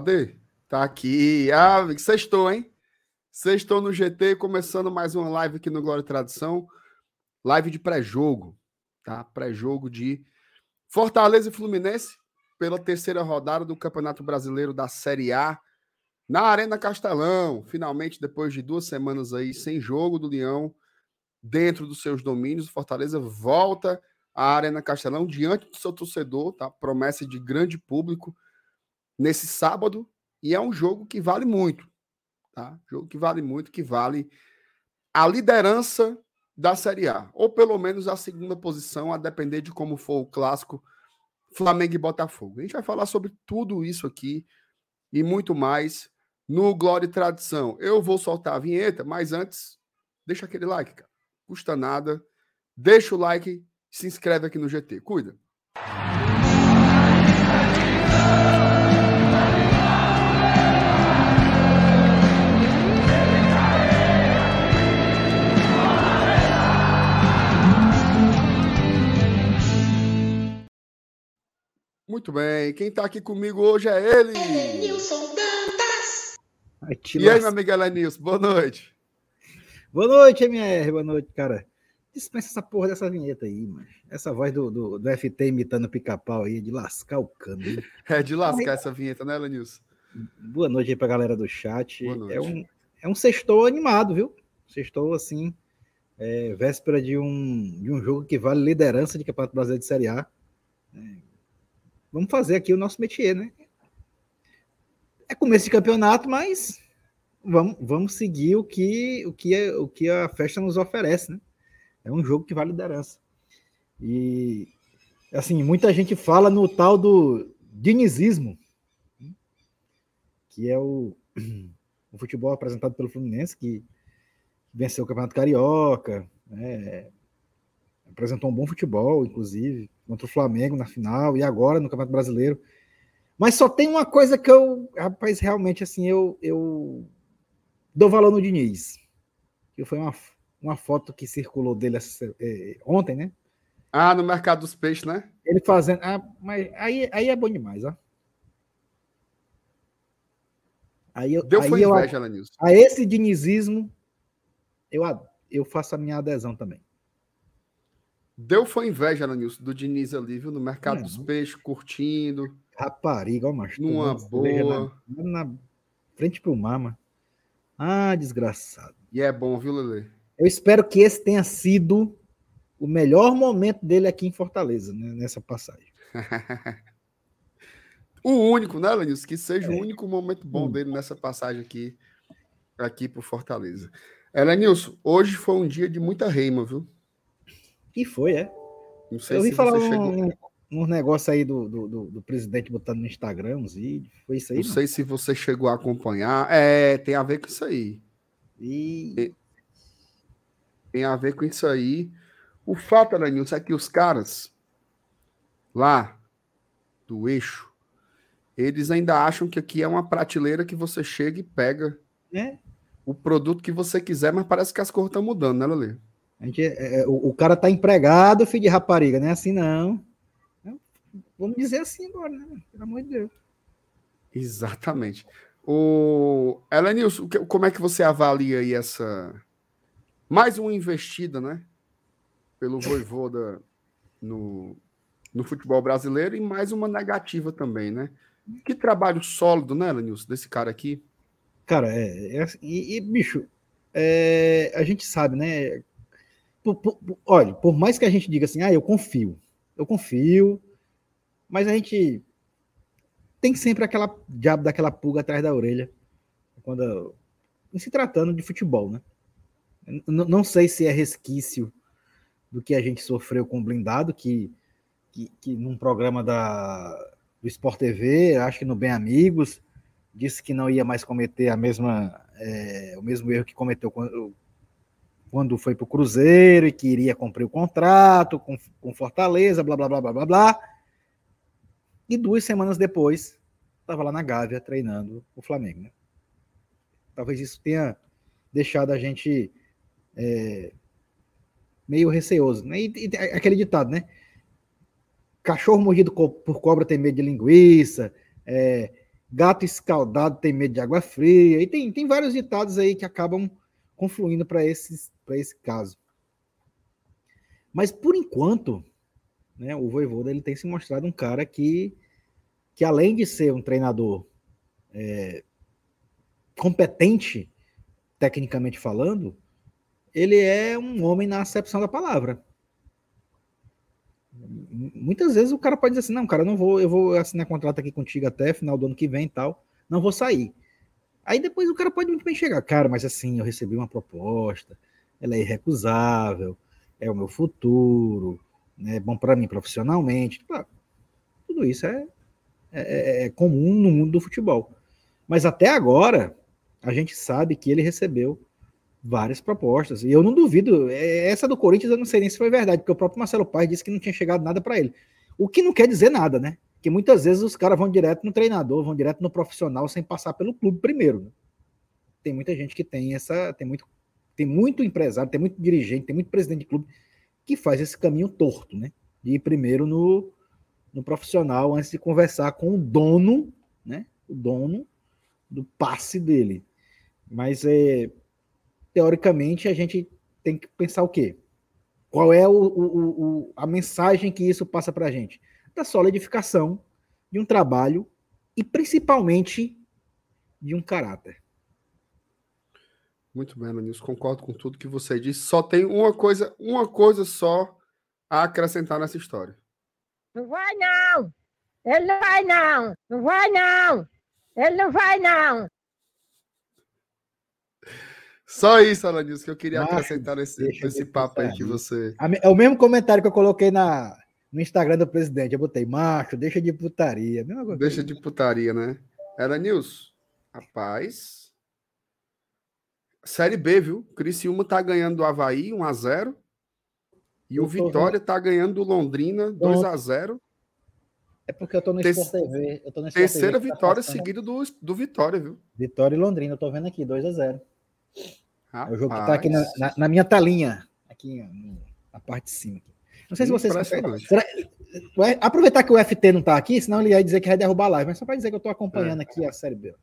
Cadê? Tá aqui. Ah, sextou, hein? Sextou no GT, começando mais uma live aqui no Glória e Tradição. Live de pré-jogo, tá? Pré-jogo de Fortaleza e Fluminense pela terceira rodada do Campeonato Brasileiro da Série A na Arena Castelão. Finalmente, depois de duas semanas aí sem jogo do Leão dentro dos seus domínios, o Fortaleza volta à Arena Castelão diante do seu torcedor, tá? Promessa de grande público nesse sábado e é um jogo que vale muito, tá? Jogo que vale muito, que vale a liderança da Série A, ou pelo menos a segunda posição, a depender de como for o clássico Flamengo e Botafogo. A gente vai falar sobre tudo isso aqui e muito mais no Glória e Tradição. Eu vou soltar a vinheta, mas antes, deixa aquele like, cara. Custa nada. Deixa o like, se inscreve aqui no GT. Cuida. Muito bem. Quem está aqui comigo hoje é ele. Nilson Dantas. e aí, meu amigo Elenilson, boa noite. Boa noite, MR. Boa noite, cara. Dispensa essa porra dessa vinheta aí, mano. Essa voz do, do, do FT imitando pica-pau aí, de lascar o cano. É, de lascar essa vinheta, né, Elenilson? Boa noite aí pra galera do chat. É um, é um sextou animado, viu? Sextou, assim, é, véspera de um, de um jogo que vale liderança de Campeonato Brasileiro de Série A. É, Vamos fazer aqui o nosso métier, né? É começo de campeonato, mas vamos, vamos seguir o que, o, que o que a festa nos oferece, né? É um jogo que vale liderança. E, assim, muita gente fala no tal do dinizismo, que é o, o futebol apresentado pelo Fluminense, que venceu o Campeonato Carioca, né? Apresentou um bom futebol, inclusive, contra o Flamengo na final e agora no Campeonato Brasileiro. Mas só tem uma coisa que eu, rapaz, realmente assim, eu, eu dou valor no Diniz. Que foi uma, uma foto que circulou dele essa, é, ontem, né? Ah, no mercado dos peixes, né? Ele fazendo. Ah, mas aí, aí é bom demais, ó. Aí eu, Deu aí foi inveja, eu, Nilson. A esse dinizismo, eu, eu faço a minha adesão também. Deu foi inveja, Nilson, do Diniz ali, viu? No mercado dos peixes, curtindo. Rapariga, ó, macho. Numa boa. Na, na, frente pro mama. Ah, desgraçado. E é bom, viu, Lele? Eu espero que esse tenha sido o melhor momento dele aqui em Fortaleza, né, nessa passagem. o único, né, Lenilson? Que seja é. o único momento bom hum. dele nessa passagem aqui, aqui pro Fortaleza. É, Lenilson, hoje foi um dia de muita reima, viu? E foi, é. Eu vi falar um, um, um, negócio aí do, do, do, do, presidente botando no Instagram uns vídeos. Foi isso aí? Não, não, sei se você chegou a acompanhar. É, tem a ver com isso aí. E... Tem, a ver com isso aí. O fato, Aranilson, é que os caras lá do eixo, eles ainda acham que aqui é uma prateleira que você chega e pega é. o produto que você quiser, mas parece que as cores estão mudando, né, Lelê? A gente, é, é, o, o, cara tá empregado, filho de rapariga, não é assim não. Vamos dizer assim agora, né? Pelo amor de Deus. Exatamente. O Elenilson, como é que você avalia aí essa mais uma investida, né? Pelo Voivoda no, no futebol brasileiro e mais uma negativa também, né? Que trabalho sólido, né, Elenilson, desse cara aqui? Cara, é, é e, e, bicho, é, a gente sabe, né? Por, por, olha, por mais que a gente diga assim, ah, eu confio, eu confio, mas a gente tem sempre aquela diabo daquela pulga atrás da orelha quando se tratando de futebol, né? N não sei se é resquício do que a gente sofreu com o blindado, que, que, que num programa da, do Sport TV, acho que no Bem Amigos, disse que não ia mais cometer a mesma, é, o mesmo erro que cometeu quando foi para o Cruzeiro e queria cumprir o contrato com, com Fortaleza, blá, blá, blá, blá, blá, blá. E duas semanas depois, estava lá na Gávea treinando o Flamengo. Né? Talvez isso tenha deixado a gente é, meio receoso. Né? E, e, aquele ditado, né? Cachorro mordido por cobra tem medo de linguiça. É, gato escaldado tem medo de água fria, e tem, tem vários ditados aí que acabam confluindo para esse caso. Mas por enquanto, né, o Voivoda ele tem se mostrado um cara que, que além de ser um treinador é, competente, tecnicamente falando, ele é um homem na acepção da palavra. Muitas vezes o cara pode dizer assim, não, cara, não vou, eu vou assinar contrato aqui contigo até final do ano que vem e tal, não vou sair. Aí depois o cara pode muito bem chegar, cara, mas assim, eu recebi uma proposta, ela é irrecusável, é o meu futuro, né, é bom para mim profissionalmente. Claro, tudo isso é, é, é, é comum no mundo do futebol. Mas até agora, a gente sabe que ele recebeu várias propostas. E eu não duvido, é, essa do Corinthians eu não sei nem se foi verdade, porque o próprio Marcelo Paz disse que não tinha chegado nada para ele. O que não quer dizer nada, né? Que muitas vezes os caras vão direto no treinador, vão direto no profissional sem passar pelo clube primeiro. Né? Tem muita gente que tem essa, tem muito, tem muito empresário, tem muito dirigente, tem muito presidente de clube que faz esse caminho torto, né? De ir primeiro no, no profissional antes de conversar com o dono, né? O dono do passe dele. Mas é, teoricamente, a gente tem que pensar o quê? Qual é o, o, o a mensagem que isso passa para a gente? Da solidificação de um trabalho e principalmente de um caráter. Muito bem, Nilson. Concordo com tudo que você disse. Só tem uma coisa, uma coisa só a acrescentar nessa história. Não vai não! Ele não vai não! Não vai não! Ele não vai não! Só isso, Alanilson, que eu queria Macho, acrescentar nesse, nesse papo aí que você. É o mesmo comentário que eu coloquei na, no Instagram do presidente. Eu botei, macho, deixa de putaria. Deixa de putaria, né? Era Nilson. Rapaz. Série B, viu? Criciúma tá ganhando do Havaí 1x0. E o Vitória vendo. tá ganhando do Londrina 2x0. É porque eu tô no Sport TV. Eu tô no Sport Terceira TV, tá vitória tá seguida do, do Vitória, viu? Vitória e Londrina, eu tô vendo aqui, 2x0. Rapaz. É o jogo que está aqui na, na, na, minha telinha, aqui na parte de cima. Não sei se vocês. Será, aproveitar que o FT não está aqui, senão ele ia dizer que vai derrubar a live, mas só para dizer que eu estou acompanhando é. aqui a série B.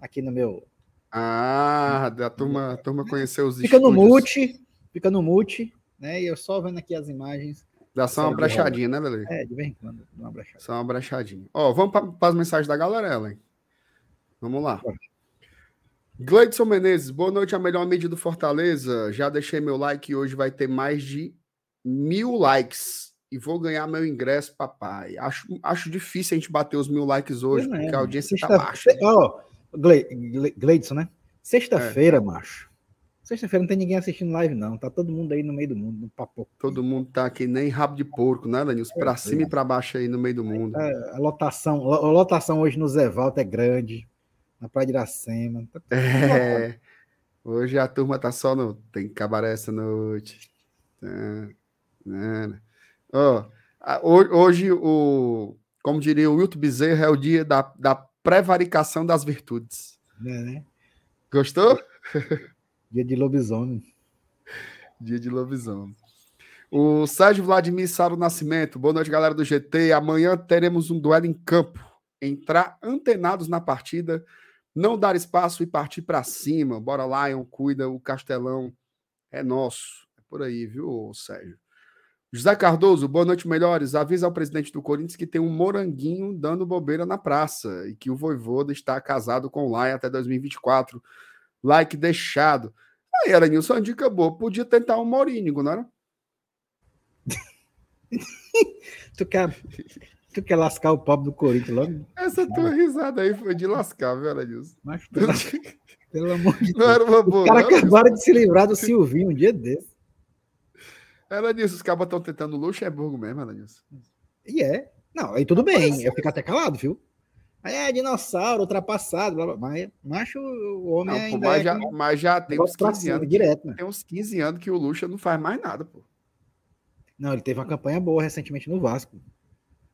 Aqui no meu. Ah, a turma, a turma conheceu os Fica estúdios. no mute, fica no mute, né? E eu só vendo aqui as imagens. Dá só uma brachadinha, né, Lele? É, de vez em quando, uma brachadinha. Só uma brachadinha. Ó, vamos para as mensagens da galera, Ellen. Vamos lá. Gleidson Menezes, boa noite, a melhor mídia do Fortaleza. Já deixei meu like e hoje vai ter mais de mil likes. E vou ganhar meu ingresso, papai. Acho, acho difícil a gente bater os mil likes hoje, é, porque a audiência está baixa. Ó, oh, Gleidson, né? Sexta-feira, é. macho. Sexta-feira não tem ninguém assistindo live, não. Tá todo mundo aí no meio do mundo, no papo. Todo mundo tá aqui, nem rabo de porco, né, Danilson? Para é, cima e para baixo aí no meio do mundo. É, a lotação, a lotação hoje no Zé Valta é grande na Praia de Iracema. Tá é, hoje a turma tá só no. Tem cabaré essa noite. Oh, hoje, o, como diria o Wilton Bezerra, é o dia da, da prevaricação das virtudes. É, né? Gostou? Dia de lobisomem. Dia de lobisomem. O Sérgio Vladimir Saro Nascimento. Boa noite, galera do GT. Amanhã teremos um duelo em campo. Entrar antenados na partida não dar espaço e partir para cima. Bora, Lion, cuida, o Castelão é nosso. É por aí, viu, Sérgio? José Cardoso, boa noite, melhores. Avisa ao presidente do Corinthians que tem um moranguinho dando bobeira na praça e que o Voivoda está casado com o Lai até 2024. Like deixado. Aí, era Nilson, uma dica boa. Podia tentar um morínigo, não era? tu quer Tu quer lascar o pobre do Corinthians logo? Essa tua risada aí foi de lascar, viu, Aladilson? Mas, pelo, pelo amor de Deus. Não era uma boa. Os caras acabaram de se livrar do Silvinho um dia desse. Aladilson, os cabas estão tentando Luxemburgo mesmo, Aladilson. E é. Não, aí tudo bem. Eu fico até calado, viu? Aí é dinossauro, ultrapassado, blá, blá, mas macho, o homem não, ainda mas, é já, mas já tem uns 15 anos. Direto, né? Tem uns 15 anos que o Luxa não faz mais nada, pô. Não, ele teve uma campanha boa recentemente no Vasco.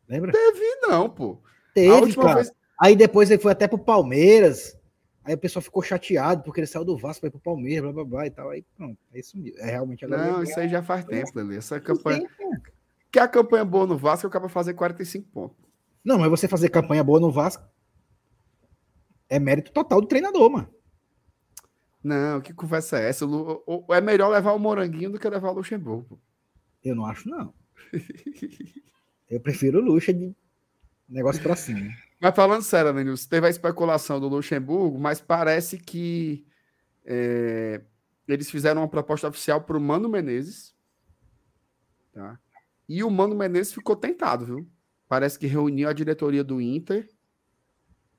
Lembra? Teve, não, pô. Teve, cara. Vez... Aí depois ele foi até pro Palmeiras. Aí o pessoal ficou chateado porque ele saiu do Vasco para ir pro Palmeiras, blá blá blá e tal. Aí pronto, é isso mesmo. É realmente agora. Não, isso aí já faz tempo, Lele. Essa campanha. Que a campanha boa no Vasco, eu acabo fazer 45 pontos. Não, mas você fazer campanha boa no Vasco. é mérito total do treinador, mano. Não, que conversa é essa? É melhor levar o Moranguinho do que levar o Luxemburgo. Eu não acho, não. Eu prefiro o Luxa de negócio pra cima. Mas falando sério, Nenilson, teve a especulação do Luxemburgo, mas parece que é, eles fizeram uma proposta oficial para o Mano Menezes. Tá? E o Mano Menezes ficou tentado, viu? Parece que reuniu a diretoria do Inter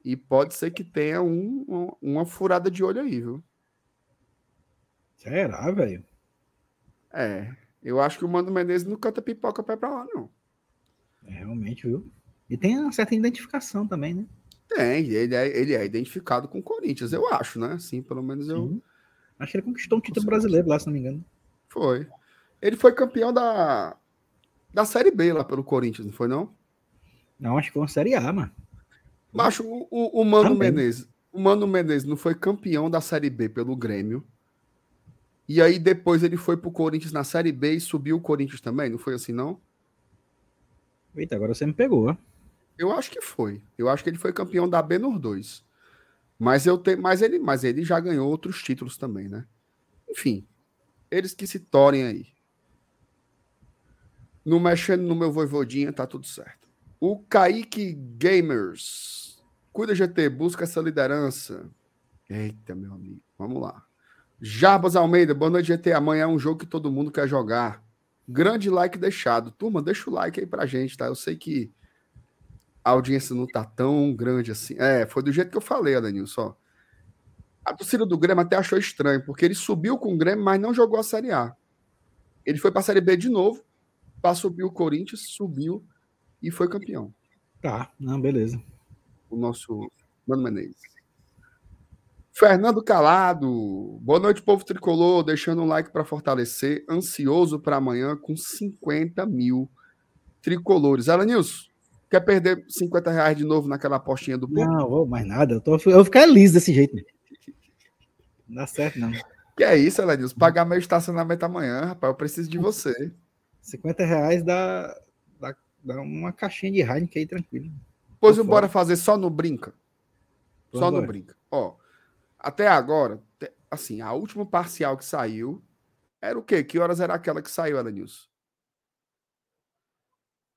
e pode ser que tenha um, uma furada de olho aí, viu? Será, velho? É. Eu acho que o Mano Menezes não canta pipoca pé pra lá, não. É, realmente, viu? E tem uma certa identificação também, né? Tem, ele é, ele é identificado com o Corinthians, eu acho, né? Sim, pelo menos eu. Sim. Acho que ele conquistou um título brasileiro lá, se não me engano. Foi. Ele foi campeão da, da Série B lá pelo Corinthians, não foi, não? Não, acho que foi uma Série A, mano. Macho, o, o, o Mano Também. Menezes. O Mano Menezes não foi campeão da Série B pelo Grêmio. E aí depois ele foi pro Corinthians na Série B e subiu o Corinthians também, não foi assim, não? Eita, agora você me pegou, ó. Eu acho que foi. Eu acho que ele foi campeão da B nos dois. Mas eu tenho, mas ele, mas ele já ganhou outros títulos também, né? Enfim, eles que se tornem aí. Não mexendo no meu voivodinha, tá tudo certo. O Kaique Gamers. Cuida GT, busca essa liderança. Eita, meu amigo. Vamos lá. Jarbas Almeida, boa noite, GT. Amanhã é um jogo que todo mundo quer jogar. Grande like deixado. Turma, deixa o like aí pra gente, tá? Eu sei que a audiência não tá tão grande assim. É, foi do jeito que eu falei, Adanilson. A torcida do Grêmio até achou estranho, porque ele subiu com o Grêmio, mas não jogou a Série A. Ele foi para a Série B de novo, para subir o Corinthians, subiu e foi campeão. Tá, não, beleza. O nosso Mano Menezes. Fernando Calado, boa noite, povo tricolor. Deixando um like para fortalecer. Ansioso para amanhã com 50 mil tricolores. Alanilson, Quer perder 50 reais de novo naquela apostinha do público? Não, vou mais nada. Eu, tô, eu vou ficar liso desse jeito. Não dá certo, não. Que é isso, Elenilson? Pagar meu estacionamento amanhã, rapaz. Eu preciso de você. 50 reais dá, dá, dá uma caixinha de Heineken aí, tranquilo. Pois bora fazer só no Brinca. Só no Brinca. Ó, até agora, assim, a última parcial que saiu era o quê? Que horas era aquela que saiu, Elenilson?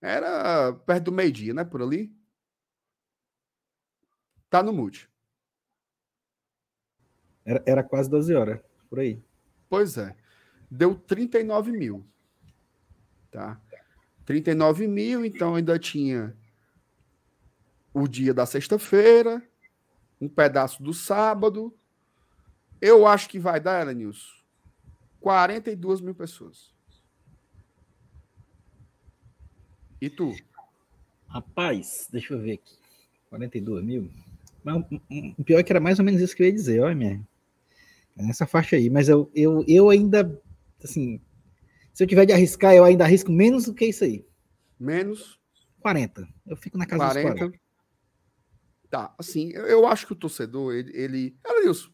Era perto do meio-dia, né? Por ali. Tá no mute. Era, era quase 12 horas, por aí. Pois é. Deu 39 mil. Tá? 39 mil, então ainda tinha o dia da sexta-feira, um pedaço do sábado. Eu acho que vai dar, Elenilson, 42 mil pessoas. E tu? Rapaz, deixa eu ver aqui. 42 mil? Mas, o pior é que era mais ou menos isso que eu ia dizer, olha, minha. É nessa faixa aí. Mas eu, eu, eu ainda, assim, se eu tiver de arriscar, eu ainda arrisco menos do que isso aí. Menos? 40. Eu fico na casa 40. dos 40. Tá, assim, eu, eu acho que o torcedor, ele. ele... Elenilson,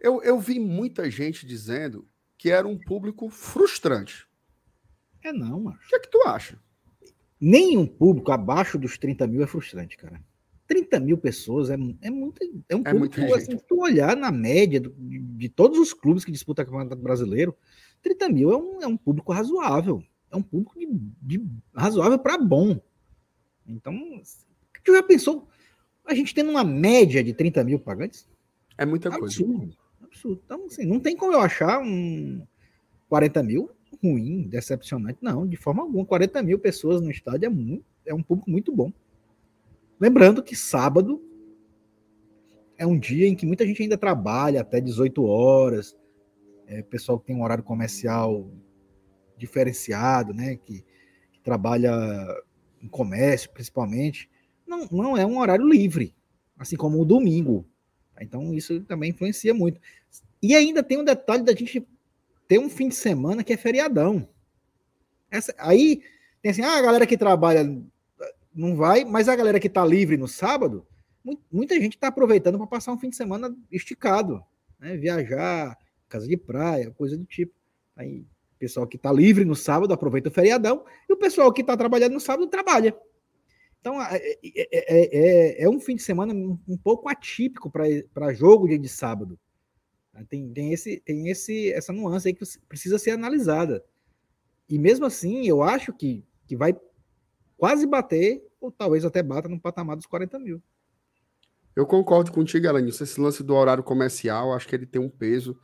eu, eu vi muita gente dizendo que era um público frustrante. É não, mano. O que é que tu acha? Nenhum público abaixo dos 30 mil é frustrante, cara. 30 mil pessoas é, é, muito, é um é público, assim, se tu olhar na média do, de, de, todos os clubes que disputam o Campeonato Brasileiro, 30 mil é um, é um público razoável. É um público de, de razoável para bom. Então, tu já pensou a gente tendo uma média de 30 mil pagantes? É muita absurdo, coisa. Absurdo. Então, assim, não tem como eu achar um 40 mil ruim, decepcionante. Não, de forma alguma. 40 mil pessoas no estádio é, muito, é um público muito bom. Lembrando que sábado é um dia em que muita gente ainda trabalha até 18 horas. É, pessoal que tem um horário comercial diferenciado, né? Que, que trabalha em comércio, principalmente. Não, não é um horário livre, assim como o domingo. Então, isso também influencia muito. E ainda tem um detalhe da gente tem um fim de semana que é feriadão. Essa, aí tem assim, ah, a galera que trabalha não vai, mas a galera que está livre no sábado, muita gente está aproveitando para passar um fim de semana esticado, né? Viajar, casa de praia, coisa do tipo. Aí, o pessoal que está livre no sábado aproveita o feriadão, e o pessoal que está trabalhando no sábado trabalha. Então, é, é, é, é, um fim de semana um, um pouco atípico para jogo dia de sábado. Tem, tem, esse, tem esse, essa nuance aí que precisa ser analisada. E mesmo assim, eu acho que, que vai quase bater, ou talvez até bata no patamar dos 40 mil. Eu concordo contigo, Alanis. Esse lance do horário comercial, acho que ele tem um peso.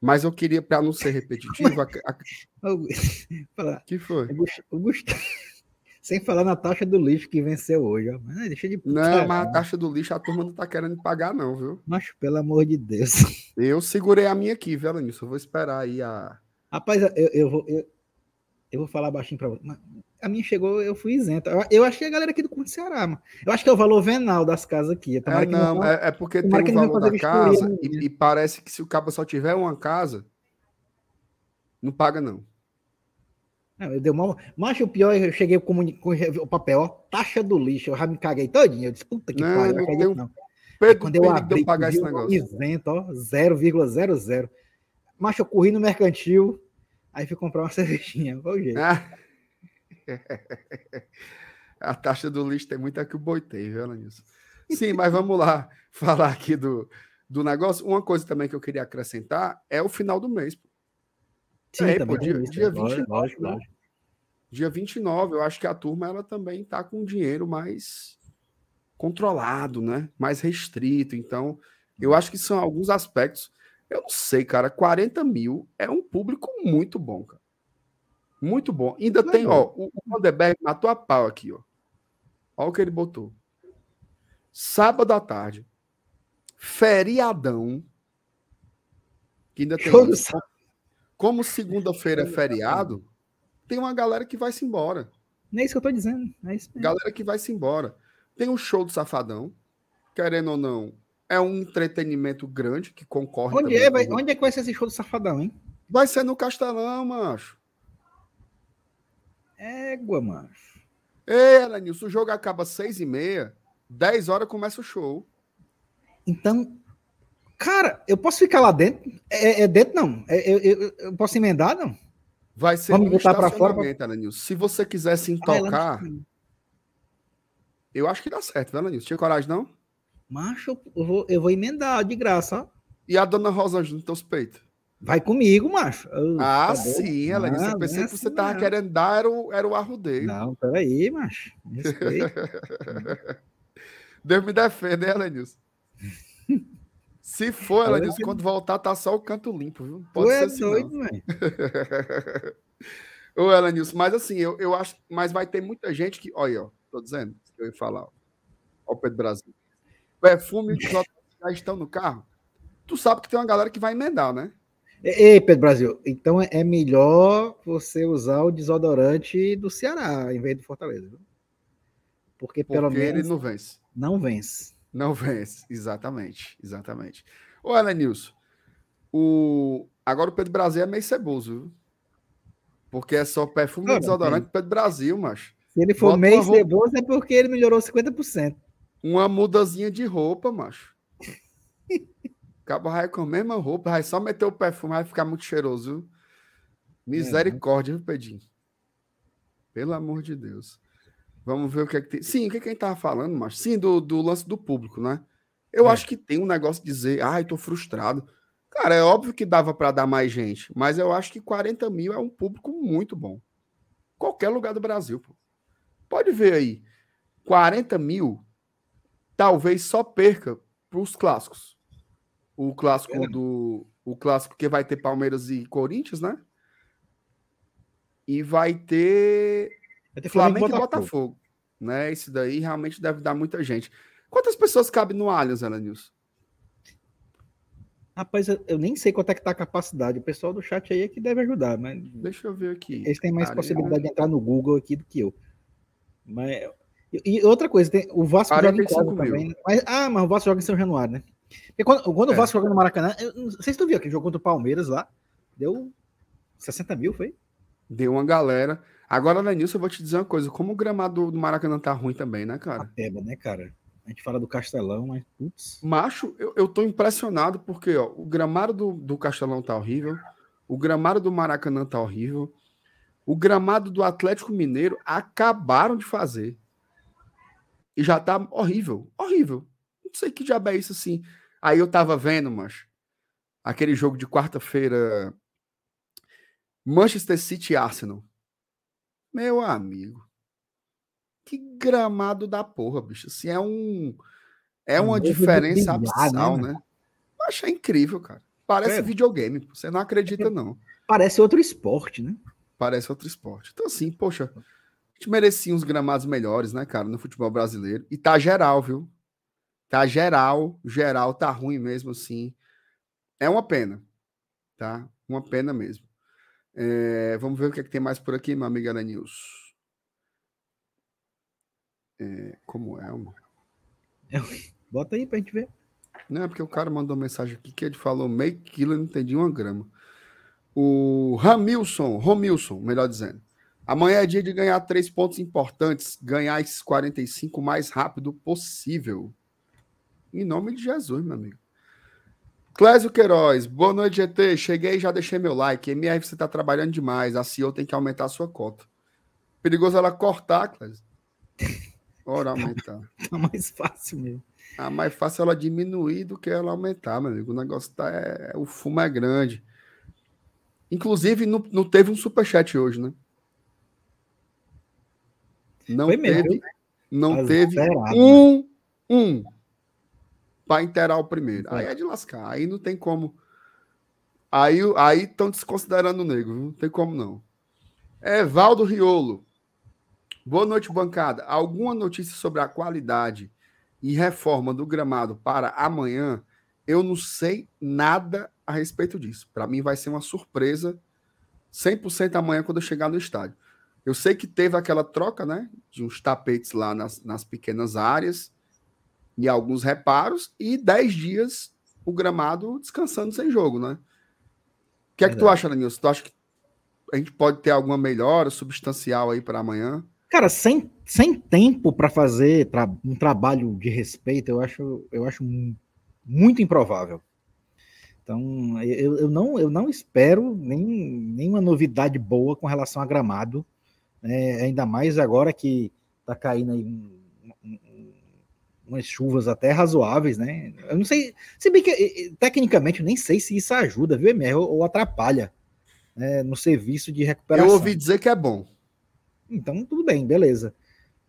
Mas eu queria, para não ser repetitivo. a, a... que foi? O Gustavo. Sem falar na taxa do lixo que venceu hoje. Ó. deixa de... Não, mas a taxa do lixo a turma não tá querendo pagar, não, viu? Mas, pelo amor de Deus. Eu segurei a minha aqui, viu, Alanis? Eu vou esperar aí a. Rapaz, eu, eu, vou, eu, eu vou falar baixinho para você. A minha chegou, eu fui isento. Eu, eu achei a galera aqui do Conde Ceará, mano. Eu acho que é o valor venal das casas aqui. É, não, não é, é, porque tem o valor da casa e, e, parece que se o cabo só tiver uma casa, não paga, não. Não eu dei mal. Mas o pior, eu cheguei com, o papel, ó, taxa do lixo. Eu já me caguei todinho. Eu disse, puta que pariu. Não, não, não. Pedro, quando eu abri, pagar esse negócio. isento, ó, 0,00. Mas eu corri no mercantil, Aí fui comprar uma cervejinha. Qual o jeito? Ah. A taxa do lixo tem muita que o boi tem, viu, Alanilson? Sim, mas vamos lá falar aqui do, do negócio. Uma coisa também que eu queria acrescentar é o final do mês. Sim, é, pô, dia, dia 29, lógico, né? lógico. Dia 29, eu acho que a turma ela também está com dinheiro mais controlado, né? Mais restrito. Então, eu acho que são alguns aspectos. Eu não sei, cara. 40 mil é um público muito bom, cara. Muito bom. Ainda tem, ó, o, Vanderberg matou a pau aqui, ó. Olha o que ele botou. Sábado à tarde. Feriadão. Que ainda tem. Como segunda-feira é feriado, tem uma galera que vai se embora. Não é isso que eu tô dizendo. É isso mesmo. Galera que vai se embora. Tem o um show do Safadão. Querendo ou não, é um entretenimento grande que concorre. Onde é, vai, onde é que vai ser esse show do Safadão, hein? Vai ser no Castelão, macho. Égua, macho. Ei, Elenilson, o jogo acaba às seis e meia, dez horas começa o show. Então, cara, eu posso ficar lá dentro? É, é dentro, não? É, eu, eu, eu, posso emendar, não? Vai ser Vamos botar para fora. Pra... Se você quiser se tocar, ah, eu acho que dá certo, né, Elenilson? Tinha coragem, não? Macho, eu vou, eu vou emendar de graça. E a dona Rosângela nos teus peitos? Vai comigo, macho. Eu, ah, tá sim, ela disse. Eu pensei que você assim, tava não. querendo dar, era o, era o arrudeio. Não, peraí, macho. Deus me defenda, hein, Elenilson? Se for, Elenilson, quando voltar, tá só o canto limpo, viu? Pode ser é assim, doido, velho. Ô, Elenilson, mas assim, eu, eu acho. Mas vai ter muita gente que. Olha, ó, tô dizendo, que eu ia falar. Ó, ó o Pedro Brasil perfume e já estão no carro, tu sabe que tem uma galera que vai emendar, né? Ei, Pedro Brasil, então é, é melhor você usar o desodorante do Ceará em vez do Fortaleza. Viu? Porque pelo Porque menos. ele não vence. Não vence. Não vence, exatamente. Exatamente. Ô, Elenilson, o... agora o Pedro Brasil é meio ceboso, viu? Porque é só perfume e desodorante Pedro Brasil, macho. Se ele for Bota meio ceboso, é porque ele melhorou 50% uma mudazinha de roupa, macho. Cabo vai com a mesma roupa, vai só meter o perfume, vai ficar muito cheiroso. Misericórdia, viu, Pedinho? Pelo amor de Deus. Vamos ver o que é que tem. Sim, o que, é que a gente tava falando, macho? Sim, do, do lance do público, né? Eu é. acho que tem um negócio de dizer, ai, tô frustrado. Cara, é óbvio que dava para dar mais gente, mas eu acho que 40 mil é um público muito bom. Qualquer lugar do Brasil, pô. Pode ver aí. 40 mil talvez só perca para os clássicos. O clássico é. do. O clássico que vai ter Palmeiras e Corinthians, né? E vai ter, vai ter Flamengo, Flamengo, e Botafogo. Botafogo. Né? Esse daí realmente deve dar muita gente. Quantas pessoas cabem no Allianz, Elenilson? Rapaz, eu nem sei quanto é que tá a capacidade. O pessoal do chat aí é que deve ajudar, mas. Deixa eu ver aqui. Eles têm mais Arena... possibilidade de entrar no Google aqui do que eu. Mas e outra coisa, tem, o Vasco joga em casa também. Né? Mas, ah, mas o Vasco joga em São Januário, né? Porque quando, quando é. o Vasco joga no Maracanã, eu, não sei se tu viu aquele jogo contra o Palmeiras lá, deu 60 mil, foi? Deu uma galera. Agora, Lenilson, eu vou te dizer uma coisa: como o gramado do Maracanã tá ruim também, né, cara? Peba, né, cara? A gente fala do Castelão, mas putz. Macho, eu, eu tô impressionado porque ó, o gramado do, do Castelão tá horrível, o gramado do Maracanã tá horrível, o gramado do Atlético Mineiro acabaram de fazer. E já tá horrível, horrível. Não sei que diabo é isso assim. Aí eu tava vendo, mas aquele jogo de quarta-feira Manchester City e Arsenal. Meu amigo. Que gramado da porra, bicho. Assim, é um é uma diferença abissal, né? né? Eu achei incrível, cara. Parece é. videogame, você não acredita não. Parece outro esporte, né? Parece outro esporte. Então assim, poxa, a gente merecia uns gramados melhores, né, cara, no futebol brasileiro. E tá geral, viu? Tá geral, geral tá ruim mesmo assim. É uma pena, tá? Uma pena mesmo. É, vamos ver o que, é que tem mais por aqui, meu amigo Ana News. É, como é, mano? Bota aí pra gente ver. Não, é porque o cara mandou mensagem aqui que ele falou meio quilo, eu não entendi uma grama. O Ramilson, Romilson, melhor dizendo. Amanhã é dia de ganhar três pontos importantes, ganhar esses 45 o mais rápido possível. Em nome de Jesus, meu amigo. Clésio Queiroz, boa noite, GT. Cheguei e já deixei meu like. MR, você está trabalhando demais. A CEO tem que aumentar a sua cota. Perigoso ela cortar, Clésio. Ora, aumentar. Tá mais fácil mesmo. Ah, mais fácil ela diminuir do que ela aumentar, meu amigo. O negócio tá. É, o fumo é grande. Inclusive, não, não teve um superchat hoje, né? Não Foi teve. Mesmo, Não teve um. Um para inteirar o primeiro. Aí é de lascar. Aí não tem como. Aí estão desconsiderando o negro, não tem como não. Evaldo Riolo. Boa noite, bancada. Alguma notícia sobre a qualidade e reforma do gramado para amanhã? Eu não sei nada a respeito disso. Para mim vai ser uma surpresa 100% amanhã quando eu chegar no estádio. Eu sei que teve aquela troca, né, de uns tapetes lá nas, nas pequenas áreas e alguns reparos, e 10 dias o gramado descansando sem jogo, né? O que é que tu acha, Danilson? Tu acha que a gente pode ter alguma melhora substancial aí para amanhã? Cara, sem, sem tempo para fazer tra um trabalho de respeito, eu acho, eu acho muito improvável. Então, eu, eu, não, eu não espero nem, nenhuma novidade boa com relação a gramado, né? ainda mais agora que está caindo aí um, umas chuvas até razoáveis, né? Eu não sei, se bem que tecnicamente eu nem sei se isso ajuda, viu, MR, ou, ou atrapalha né, no serviço de recuperação. Eu ouvi dizer que é bom. Então, tudo bem, beleza.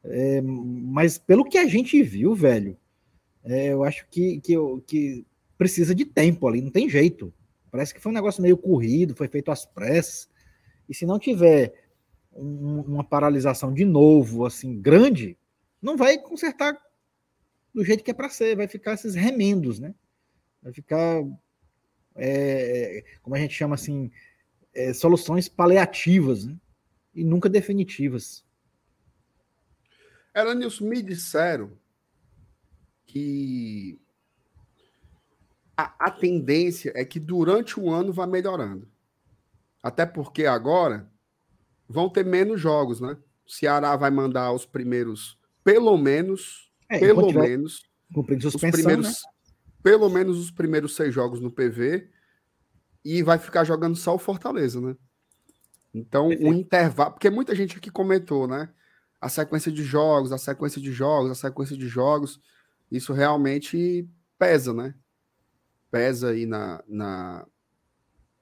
É, mas pelo que a gente viu, velho, é, eu acho que, que, que precisa de tempo ali, não tem jeito. Parece que foi um negócio meio corrido, foi feito às pressas. E se não tiver um, uma paralisação de novo, assim, grande, não vai consertar do jeito que é para ser, vai ficar esses remendos, né? Vai ficar, é, como a gente chama assim, é, soluções paliativas, né? E nunca definitivas. Elenilson, me disseram que a, a tendência é que durante o ano vá melhorando. Até porque agora vão ter menos jogos, né? O Ceará vai mandar os primeiros, pelo menos, é, pelo menos. os primeiros, né? Pelo menos os primeiros seis jogos no PV. E vai ficar jogando só o Fortaleza, né? Então, o intervalo. Porque muita gente aqui comentou, né? A sequência de jogos, a sequência de jogos, a sequência de jogos. Isso realmente pesa, né? Pesa aí na, na,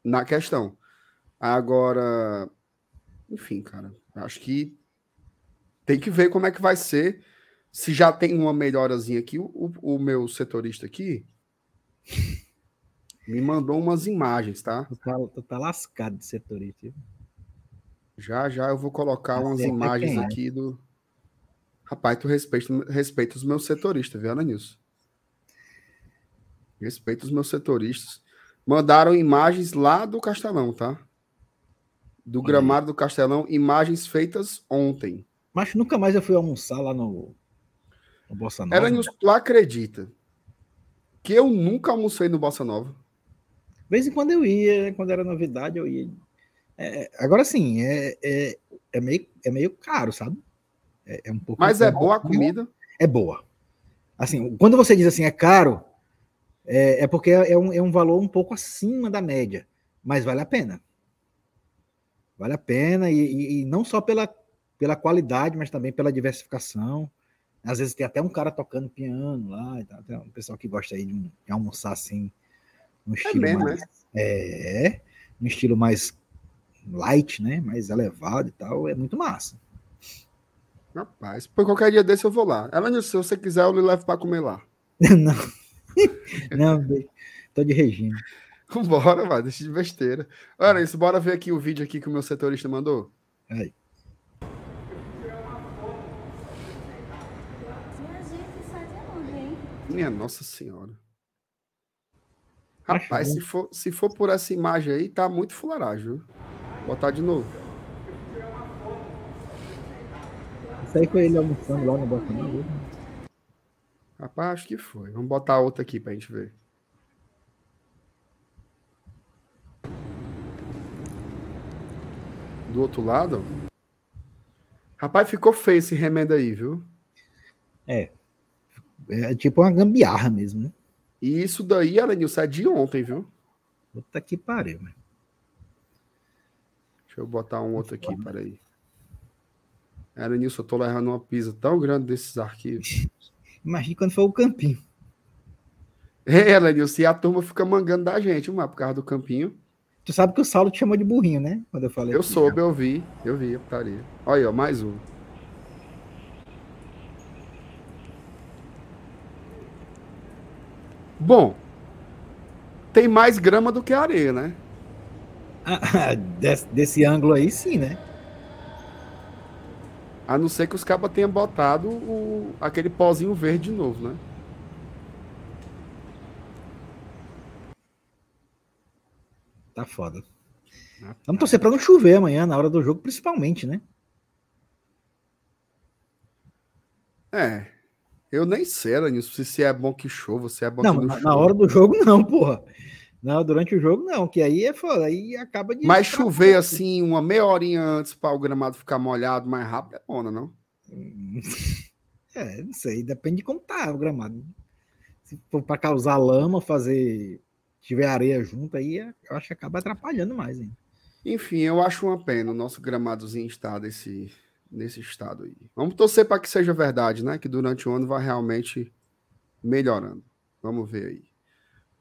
na questão. Agora, enfim, cara, acho que tem que ver como é que vai ser se já tem uma melhorazinha aqui, o, o meu setorista aqui me mandou umas imagens, tá? Tu tá, tu tá lascado de setorista. Já, já eu vou colocar Mas umas imagens é. aqui do. Rapaz, tu respeita, respeita os meus setoristas, viu, Anilson? Respeita os meus setoristas. Mandaram imagens lá do Castelão, tá? Do gramado do Castelão, imagens feitas ontem. Mas nunca mais eu fui almoçar lá no, no Bossa Nova. Era tu acredita que eu nunca almocei no Bossa Nova? De vez em quando eu ia, quando era novidade, eu ia. É, agora sim, é, é, é, meio, é meio caro, sabe? É, é um pouco. Mas é boa a comida? É boa. Assim, quando você diz assim, é caro, é, é porque é um, é um valor um pouco acima da média, mas vale a pena. Vale a pena, e, e, e não só pela, pela qualidade, mas também pela diversificação. Às vezes tem até um cara tocando piano lá, e tal. tem um pessoal que gosta aí de, um, de almoçar assim, no estilo mesmo, mais. né? É, no estilo mais light, né? Mais elevado e tal, é muito massa. Rapaz, por qualquer dia desse eu vou lá. Ela se você quiser, eu lhe levo para comer lá. não, não, tô de regime. Bora, vai, deixa de besteira. Olha isso, bora ver aqui o vídeo aqui que o meu setorista mandou. Aí. Minha Nossa Senhora. Rapaz, se for, se for por essa imagem aí, tá muito fularagem, viu? Vou botar de novo. Isso aí foi ele almoçando lá no balcão. Rapaz, acho que foi. Vamos botar outra aqui pra gente ver. Do outro lado. Rapaz, ficou feio esse remendo aí, viu? É. É tipo uma gambiarra mesmo, né? E isso daí, Aranilson, é de ontem, viu? Puta que pariu, mano. Deixa eu botar um outro aqui, peraí. Aranilson, eu tô levando uma pisa tão grande desses arquivos. Imagina quando for o campinho. É, Aranilson, e a turma fica mangando da gente, uma por causa do campinho. Tu sabe que o Saulo te chamou de burrinho, né? Quando eu falei. Eu soube, eu vi. Eu vi putaria. Olha aí, ó, mais um. Bom, tem mais grama do que areia, né? Ah, desse, desse, ângulo aí, sim, né? A não ser que os cabas tenham botado o, aquele pozinho verde de novo, né? Tá foda. Ah, Vamos torcer para não chover amanhã, na hora do jogo, principalmente, né? É. Eu nem sei, nisso se é bom que chova, se é bom não, que não na, chova. na hora do jogo, não, porra. Não, durante o jogo, não, que aí é foda, aí acaba de. Mas chover assim, uma meia horinha antes para o gramado ficar molhado mais rápido é bom, não? É, não sei, depende de como tá o gramado. Se for para causar lama, fazer. tiver areia junto, aí eu acho que acaba atrapalhando mais, hein? Enfim, eu acho uma pena o nosso gramadozinho estar desse, nesse estado aí. Vamos torcer para que seja verdade, né? Que durante o ano vai realmente melhorando. Vamos ver aí.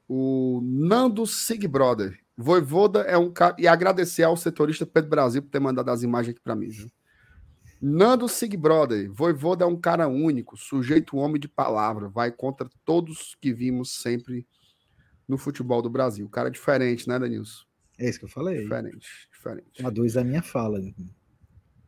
O Nando Sig Brother. Voivoda é um cara. E agradecer ao setorista Pedro Brasil por ter mandado as imagens aqui para mim. Viu? Nando Sig Brother. Voivoda é um cara único, sujeito homem de palavra. Vai contra todos que vimos sempre no futebol do Brasil. Cara diferente, né, Danilson? É isso que eu falei. Diferente, diferente. Traduz a minha fala.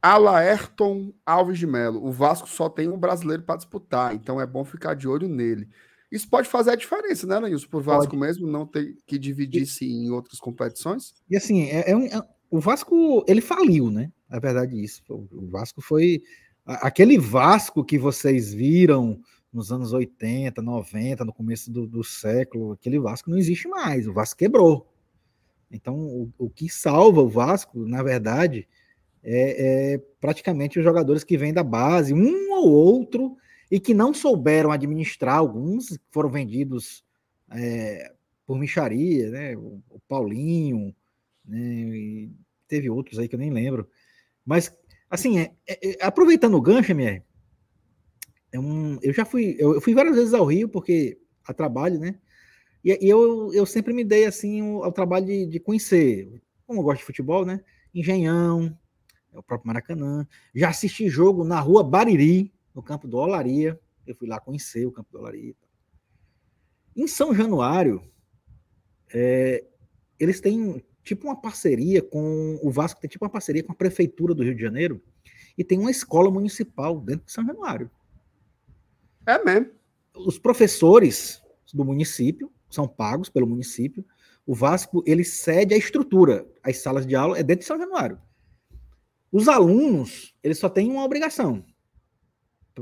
Alaerton Alves de Melo. O Vasco só tem um brasileiro para disputar, então é bom ficar de olho nele. Isso pode fazer a diferença, né, Lenilson? Por Vasco pode. mesmo não ter que dividir-se em outras competições. E assim, é, é, um, é, o Vasco, ele faliu, né? É verdade isso. O Vasco foi. Aquele Vasco que vocês viram nos anos 80, 90, no começo do, do século, aquele Vasco não existe mais. O Vasco quebrou. Então, o, o que salva o Vasco, na verdade, é, é, praticamente os jogadores que vêm da base, um ou outro, e que não souberam administrar, alguns foram vendidos é, por micharia, né? O, o Paulinho, né? teve outros aí que eu nem lembro. Mas, assim, é, é, aproveitando o gancho, MR, é um, eu já fui, eu, eu, fui várias vezes ao Rio, porque a trabalho, né? E, e eu, eu sempre me dei, assim, ao, ao trabalho de, de conhecer, como eu gosto de futebol, né? Engenhão, é o próprio Maracanã. Já assisti jogo na rua Bariri, no campo do Olaria. Eu fui lá conhecer o campo do Olaria. Em São Januário, é, eles têm tipo uma parceria com o Vasco, tem tipo uma parceria com a Prefeitura do Rio de Janeiro e tem uma escola municipal dentro de São Januário. É mesmo. Os professores do município são pagos pelo município. O Vasco ele cede a estrutura, as salas de aula é dentro de São Januário. Os alunos, eles só têm uma obrigação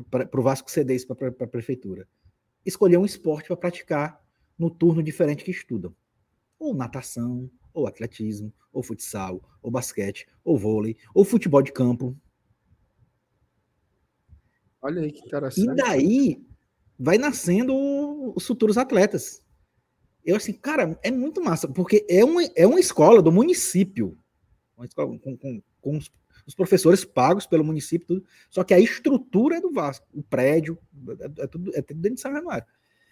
para o Vasco ceder isso para a prefeitura. Escolher um esporte para praticar no turno diferente que estudam. Ou natação, ou atletismo, ou futsal, ou basquete, ou vôlei, ou futebol de campo. Olha aí que interessante. E daí vai nascendo os futuros atletas. Eu assim, cara, é muito massa, porque é uma, é uma escola do município, uma escola com, com, com os professores pagos pelo município, tudo. Só que a estrutura é do Vasco, o prédio, é, é tudo, é tudo dentro de São Januário.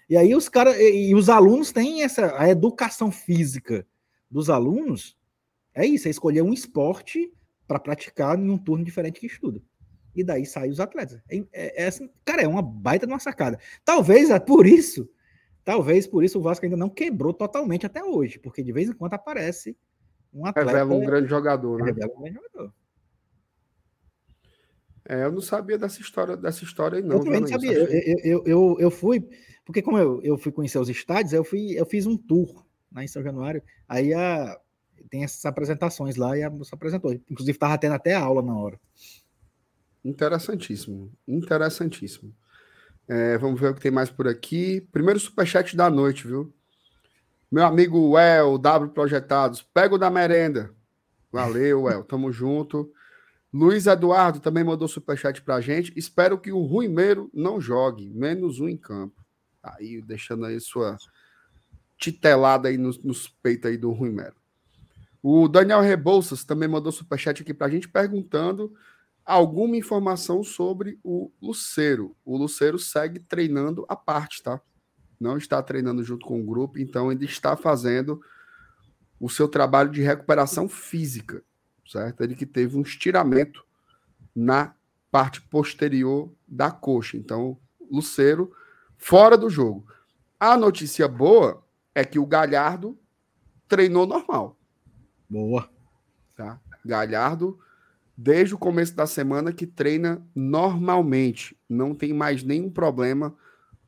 E aí os caras, e, e, os alunos têm essa, a educação física dos alunos, é isso, é escolher um esporte para praticar em um turno diferente que estuda. E daí saem os atletas. É, é, é, assim, cara, é uma baita de uma sacada. Talvez é por isso, talvez por isso o Vasco ainda não quebrou totalmente até hoje, porque de vez em quando aparece um atleta. Revela um grande jogador, né? Revela um grande jogador. É, eu não sabia dessa história, dessa história aí, não. Eu também não sabia. Eu, eu, eu, eu, fui, porque como eu, eu fui conhecer os estádios, eu, fui, eu fiz um tour lá em São Januário. Aí a, tem essas apresentações lá e a moça apresentou. Inclusive, estava tendo até aula na hora. Interessantíssimo. Interessantíssimo. É, vamos ver o que tem mais por aqui. Primeiro superchat da noite, viu? Meu amigo El, W Projetados, pega o da merenda. Valeu, El, tamo junto. Luiz Eduardo também mandou superchat pra gente. Espero que o Ruimeiro não jogue, menos um em campo. Aí, deixando aí sua titelada aí nos, nos peitos aí do Ruimeiro. O Daniel Rebouças também mandou superchat aqui pra gente perguntando alguma informação sobre o Luceiro. O Luceiro segue treinando à parte, tá? Não está treinando junto com o grupo, então ele está fazendo o seu trabalho de recuperação física certo? Ele que teve um estiramento na parte posterior da coxa. Então, Luceiro fora do jogo. A notícia boa é que o Galhardo treinou normal. Boa. Tá? Galhardo, desde o começo da semana, que treina normalmente. Não tem mais nenhum problema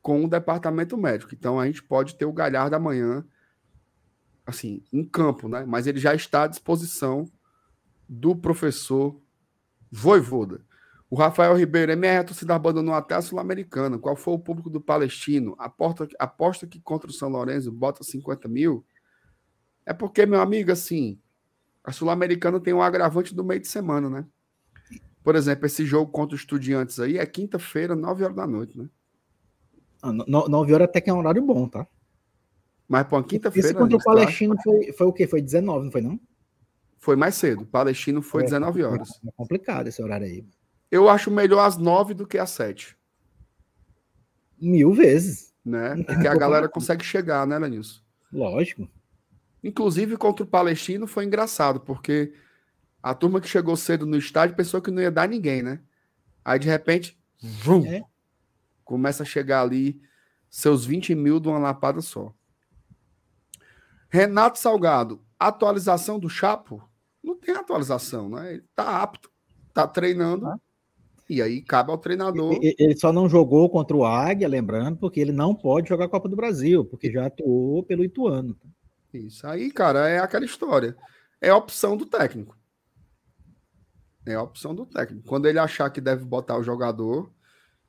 com o departamento médico. Então a gente pode ter o Galhardo amanhã, assim, em campo, né? Mas ele já está à disposição do professor Voivoda. O Rafael Ribeiro, MR, torcida abandonou até a Sul-Americana. Qual foi o público do Palestino? Aposta, aposta que contra o São Lourenço bota 50 mil? É porque, meu amigo, assim, a Sul-Americana tem um agravante do meio de semana, né? Por exemplo, esse jogo contra os Estudiantes aí é quinta-feira, 9 horas da noite, né? Ah, 9 horas até que é um horário bom, tá? Mas, pô, quinta-feira. Esse contra o Palestino tá... foi, foi o quê? Foi 19, não foi não? Foi mais cedo. Palestino foi é, 19 horas. É complicado esse horário aí. Eu acho melhor às 9 do que às 7. Mil vezes. Né? Porque a galera consegue chegar, né, Lenilson? Lógico. Inclusive, contra o Palestino foi engraçado, porque a turma que chegou cedo no estádio pensou que não ia dar ninguém, né? Aí, de repente, vum, é. começa a chegar ali seus 20 mil de uma lapada só. Renato Salgado, atualização do Chapo? Não tem atualização, né? Ele tá apto, tá treinando. Ah. E aí cabe ao treinador. Ele só não jogou contra o Águia, lembrando, porque ele não pode jogar a Copa do Brasil, porque já atuou pelo Ituano. Isso aí, cara, é aquela história. É a opção do técnico. É a opção do técnico. Quando ele achar que deve botar o jogador,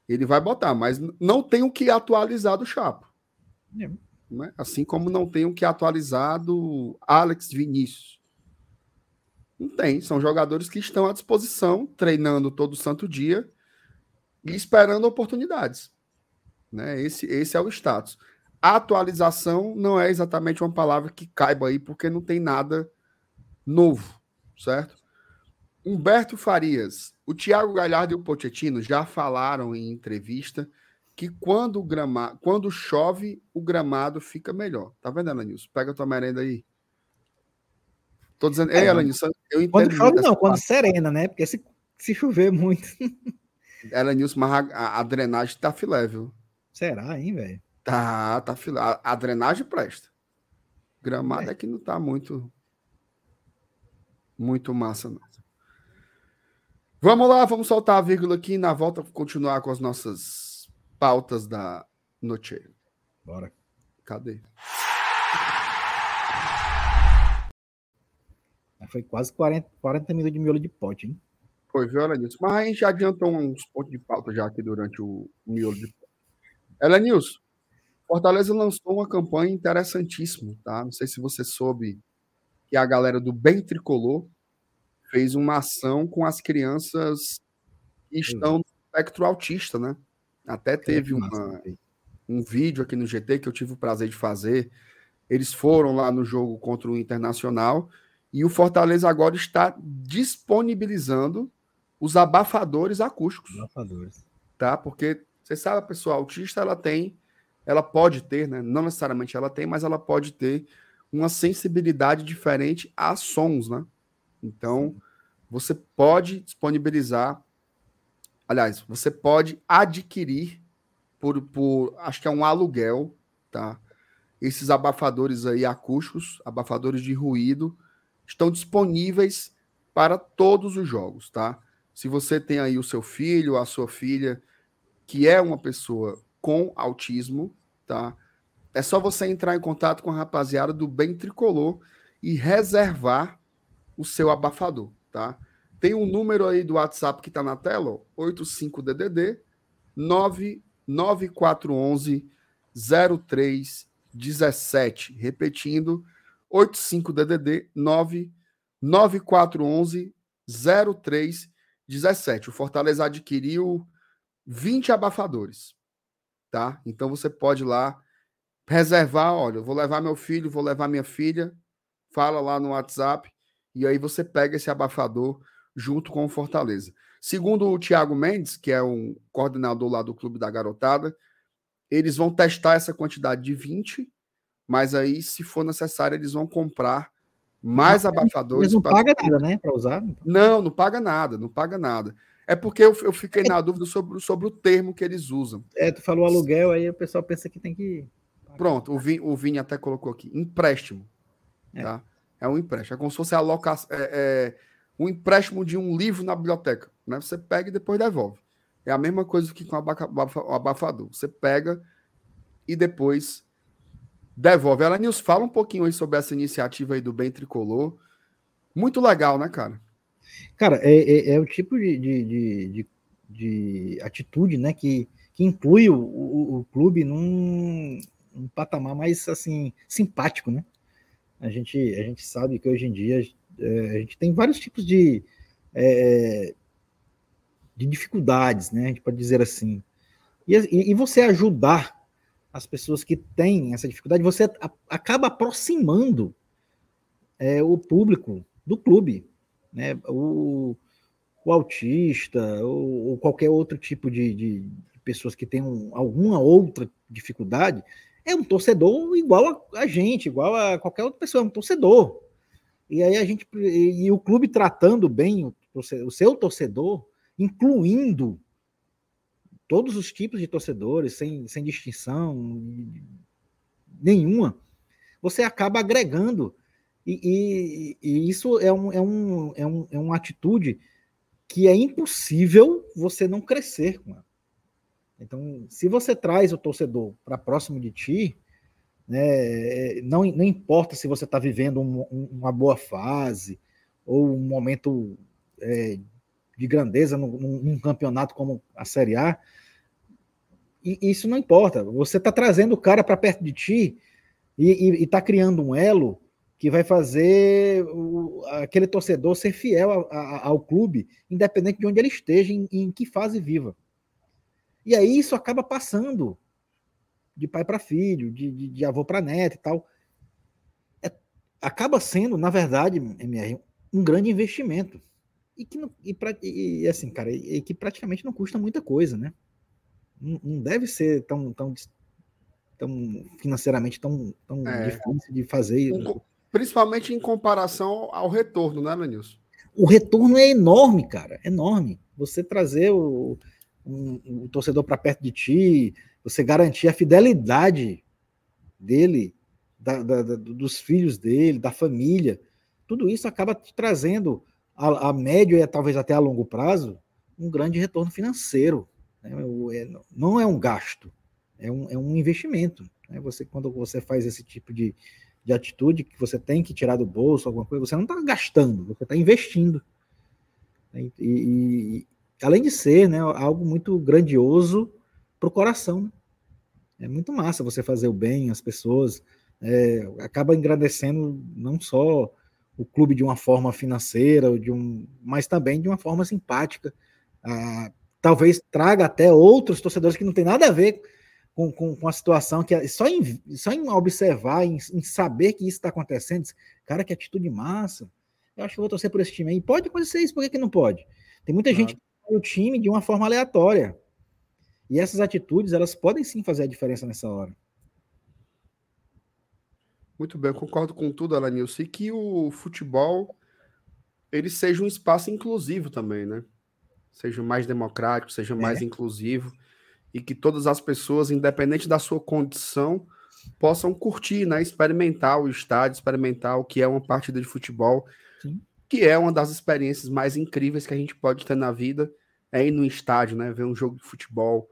ele vai botar, mas não tem o que atualizar do Chapo. É. Né? Assim como não tem o que atualizar do Alex Vinícius. Não tem. São jogadores que estão à disposição, treinando todo santo dia e esperando oportunidades. Né? Esse, esse é o status. Atualização não é exatamente uma palavra que caiba aí, porque não tem nada novo, certo? Humberto Farias, o Thiago Galhardo e o Pochettino já falaram em entrevista que quando o gramado, quando chove, o gramado fica melhor. Tá vendo, Nilson? Pega tua merenda aí. Tô dizendo, é, Elanis, eu entendo. Quando chove, não, quando parte. serena, né? Porque se, se chover muito. Elanis, mas a, a, drenagem tá filé, viu? Será, hein, velho? Tá, tá filé. A, a, drenagem presta. Gramado é. é que não tá muito. Muito massa, não. Vamos lá, vamos soltar a vírgula aqui e na volta continuar com as nossas pautas da noite. Bora. Cadê? Foi quase 40, 40 minutos de miolo de pote, hein? Foi, viu, Elenilson? Mas a gente já adiantou uns pontos de pauta já aqui durante o miolo de pote. Elenilson, Fortaleza lançou uma campanha interessantíssima, tá? Não sei se você soube que a galera do Bem Tricolor fez uma ação com as crianças que estão no espectro autista, né? Até teve uma, um vídeo aqui no GT que eu tive o prazer de fazer. Eles foram lá no jogo contra o Internacional E o Fortaleza agora está disponibilizando os abafadores acústicos. Abafadores. Tá? Porque você sabe, a pessoa autista, ela tem, ela pode ter, né? Não necessariamente ela tem, mas ela pode ter uma sensibilidade diferente a sons, né? Então, você pode disponibilizar, aliás, você pode adquirir por, por acho que é um aluguel, tá? Esses abafadores aí acústicos, abafadores de ruído, estão disponíveis para todos os jogos, tá? Se você tem aí o seu filho, a sua filha, que é uma pessoa com autismo, tá? É só você entrar em contato com a rapaziada do Bem Tricolor e reservar o seu abafador, tá? Tem um número aí do WhatsApp que está na tela, 85DDD 99411 0317. Repetindo, 85DDD 99411 0317. O Fortaleza adquiriu 20 abafadores, tá? Então você pode lá reservar, olha, vou levar meu filho, vou levar minha filha, fala lá no WhatsApp e aí você pega esse abafador junto com o Fortaleza. Segundo o Thiago Mendes, que é um coordenador lá do Clube da Garotada, eles vão testar essa quantidade de 20, mas aí, se for necessário, eles vão comprar mais abafadores. Eles não pra... paga nada, né, para usar? Não, não paga nada, não paga nada. É porque eu, eu fiquei na dúvida sobre, sobre o termo que eles usam. É, tu falou aluguel, aí o pessoal pensa que tem que. Pronto, o Vini, o Vini até colocou aqui. Empréstimo. É. Tá? É um empréstimo. É como se fosse alocação. É, é, um empréstimo de um livro na biblioteca. Né? Você pega e depois devolve. É a mesma coisa que com o abafador. Você pega e depois devolve. Ela Nils fala um pouquinho aí sobre essa iniciativa aí do Bem Tricolor. Muito legal, né, cara? Cara, é, é, é o tipo de, de, de, de, atitude, né, que, que inclui o, o, o clube num, patamar mais, assim, simpático, né? A gente, a gente sabe que hoje em dia é, a gente tem vários tipos de, é, de dificuldades, né? A gente pode dizer assim. E, e, você ajudar as pessoas que têm essa dificuldade, você acaba aproximando é, o público do clube, né? O, o autista ou, ou, qualquer outro tipo de, de pessoas que tenham alguma outra dificuldade, é um torcedor igual a, a gente, igual a qualquer outra pessoa, é um torcedor. E aí a gente e, e o clube tratando bem o, o seu torcedor, incluindo todos os tipos de torcedores, sem, sem distinção nenhuma, você acaba agregando. E, e, e, isso é, um, é, um, é, um, é uma atitude que é impossível você não crescer com ela. Então, se você traz o torcedor para próximo de ti, né, não, não importa se você está vivendo um, uma boa fase ou um momento é, de grandeza num, num, campeonato como a Série A, e, isso não importa. Você está trazendo o cara para perto de ti e está criando um elo que vai fazer o, aquele torcedor ser fiel a, a, ao clube, independente de onde ele esteja, em, em que fase viva. E aí isso acaba passando de pai para filho, de, de, de avô para neto e tal. É, acaba sendo, na verdade, MR, um grande investimento. E que e, e, assim, cara, e, que praticamente não custa muita coisa, né? Não, deve ser tão, tão, tão financeiramente tão, tão é. difícil de fazer. Principalmente em comparação ao retorno, né, Lenilson? O retorno é enorme, cara, enorme. Você trazer o, um, um torcedor para perto de ti, você garantir a fidelidade dele, da, da, da, dos filhos dele, da família, tudo isso acaba te trazendo a, a, médio e talvez até a longo prazo um grande retorno financeiro. Né? É, não é um gasto, é um, é um investimento. Né? Você, quando você faz esse tipo de, de atitude que você tem que tirar do bolso alguma coisa, você não está gastando, você está investindo. E, e, além de ser né, algo muito grandioso para o coração. Né? É muito massa você fazer o bem às pessoas, é, acaba engrandecendo não só o clube de uma forma financeira, de um, mas também de uma forma simpática. Ah, talvez traga até outros torcedores que não tem nada a ver com, com, com a situação, que é só em, só em observar, em, em saber que isso está acontecendo, cara, que atitude massa. eu acho que eu vou torcer por esse time aí. Pode acontecer isso, por que, que não pode? Tem muita claro. gente que o time de uma forma aleatória. E essas atitudes, elas podem sim fazer a diferença nessa hora. Muito bem, eu concordo com tudo, Alanilson. E que o futebol ele seja um espaço inclusivo também, né? Seja mais democrático, seja mais é. inclusivo. E que todas as pessoas, independente da sua condição, possam curtir, né? Experimentar o estádio, experimentar o que é uma partida de futebol. Sim. Que é uma das experiências mais incríveis que a gente pode ter na vida. É ir no estádio, né? Ver um jogo de futebol.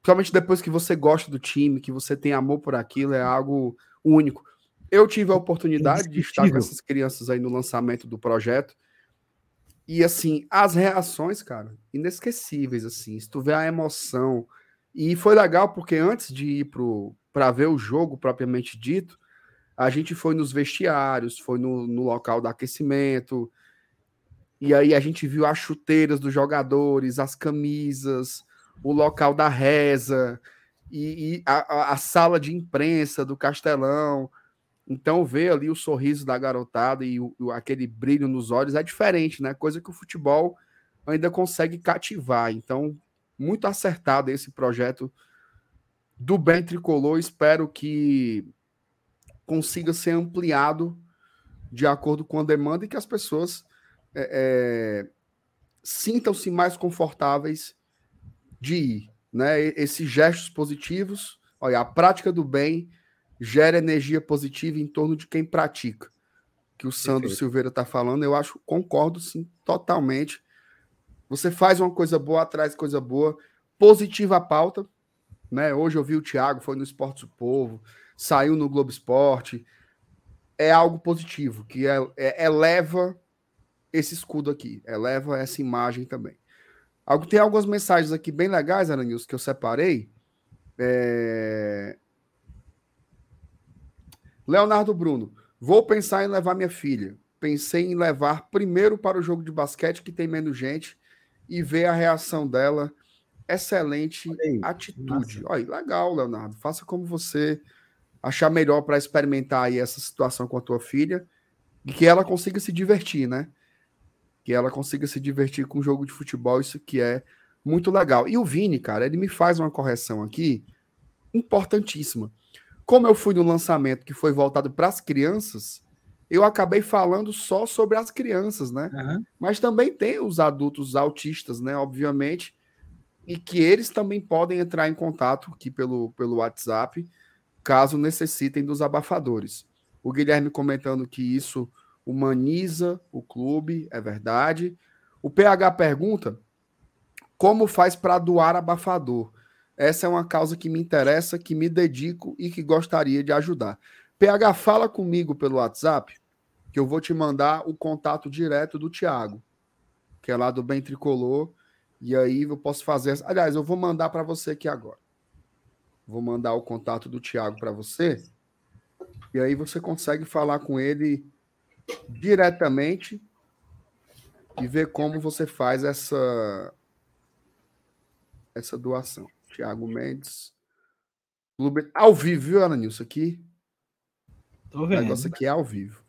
Principalmente depois que você gosta do time, que você tem amor por aquilo, é algo único. Eu tive a oportunidade de estar com essas crianças aí no lançamento do projeto. E assim, as reações, cara, inesquecíveis, assim. Se tu vê a emoção. E foi legal porque antes de ir para ver o jogo propriamente dito, a gente foi nos vestiários, foi no, no local do aquecimento. E aí a gente viu as chuteiras dos jogadores, as camisas, o local da reza e, e a, a, sala de imprensa do Castelão. Então, ver ali o sorriso da garotada e o, aquele brilho nos olhos é diferente, né? Coisa que o futebol ainda consegue cativar. Então, muito acertado esse projeto do Bem Tricolor. Espero que consiga ser ampliado de acordo com a demanda e que as pessoas é, é, sintam-se mais confortáveis de ir. Né? Esses gestos positivos, olha, a prática do bem gera energia positiva em torno de quem pratica. Que o Sandro Perfeito. Silveira está falando, eu acho, concordo sim, totalmente. Você faz uma coisa boa, atrás coisa boa, positiva a pauta. Né? Hoje eu vi o Thiago, foi no Esporte do Povo, saiu no Globo Esporte. É algo positivo, que é, é, eleva esse escudo aqui, eleva essa imagem também. Algo, tem algumas mensagens aqui bem legais, Aranils, que eu separei. É... Leonardo Bruno, vou pensar em levar minha filha. Pensei em levar primeiro para o jogo de basquete, que tem menos gente, e ver a reação dela. Excelente atitude. Olha, legal, Leonardo. Faça como você achar melhor para experimentar aí essa situação com a tua filha e que ela consiga se divertir, né? Que ela consiga se divertir com o jogo de futebol, isso que é muito legal. E o Vini, cara, ele me faz uma correção aqui importantíssima como eu fui no lançamento que foi voltado para as crianças, eu acabei falando só sobre as crianças, né? Uhum. Mas também tem os adultos autistas, né? Obviamente, e que eles também podem entrar em contato aqui pelo, pelo WhatsApp, caso necessitem dos abafadores. O Guilherme comentando que isso humaniza o clube, é verdade. O PH pergunta como faz para doar abafador. Essa é uma causa que me interessa, que me dedico e que gostaria de ajudar. PH, fala comigo pelo WhatsApp, que eu vou te mandar o contato direto do Tiago, que é lá do Bem Tricolor. E aí eu posso fazer. Aliás, eu vou mandar para você aqui agora. Vou mandar o contato do Tiago para você. E aí você consegue falar com ele diretamente e ver como você faz essa essa doação. Thiago Mendes. Ao vivo, viu, Ana Nilson? Aqui. Tô vendo. O negócio aqui é ao vivo.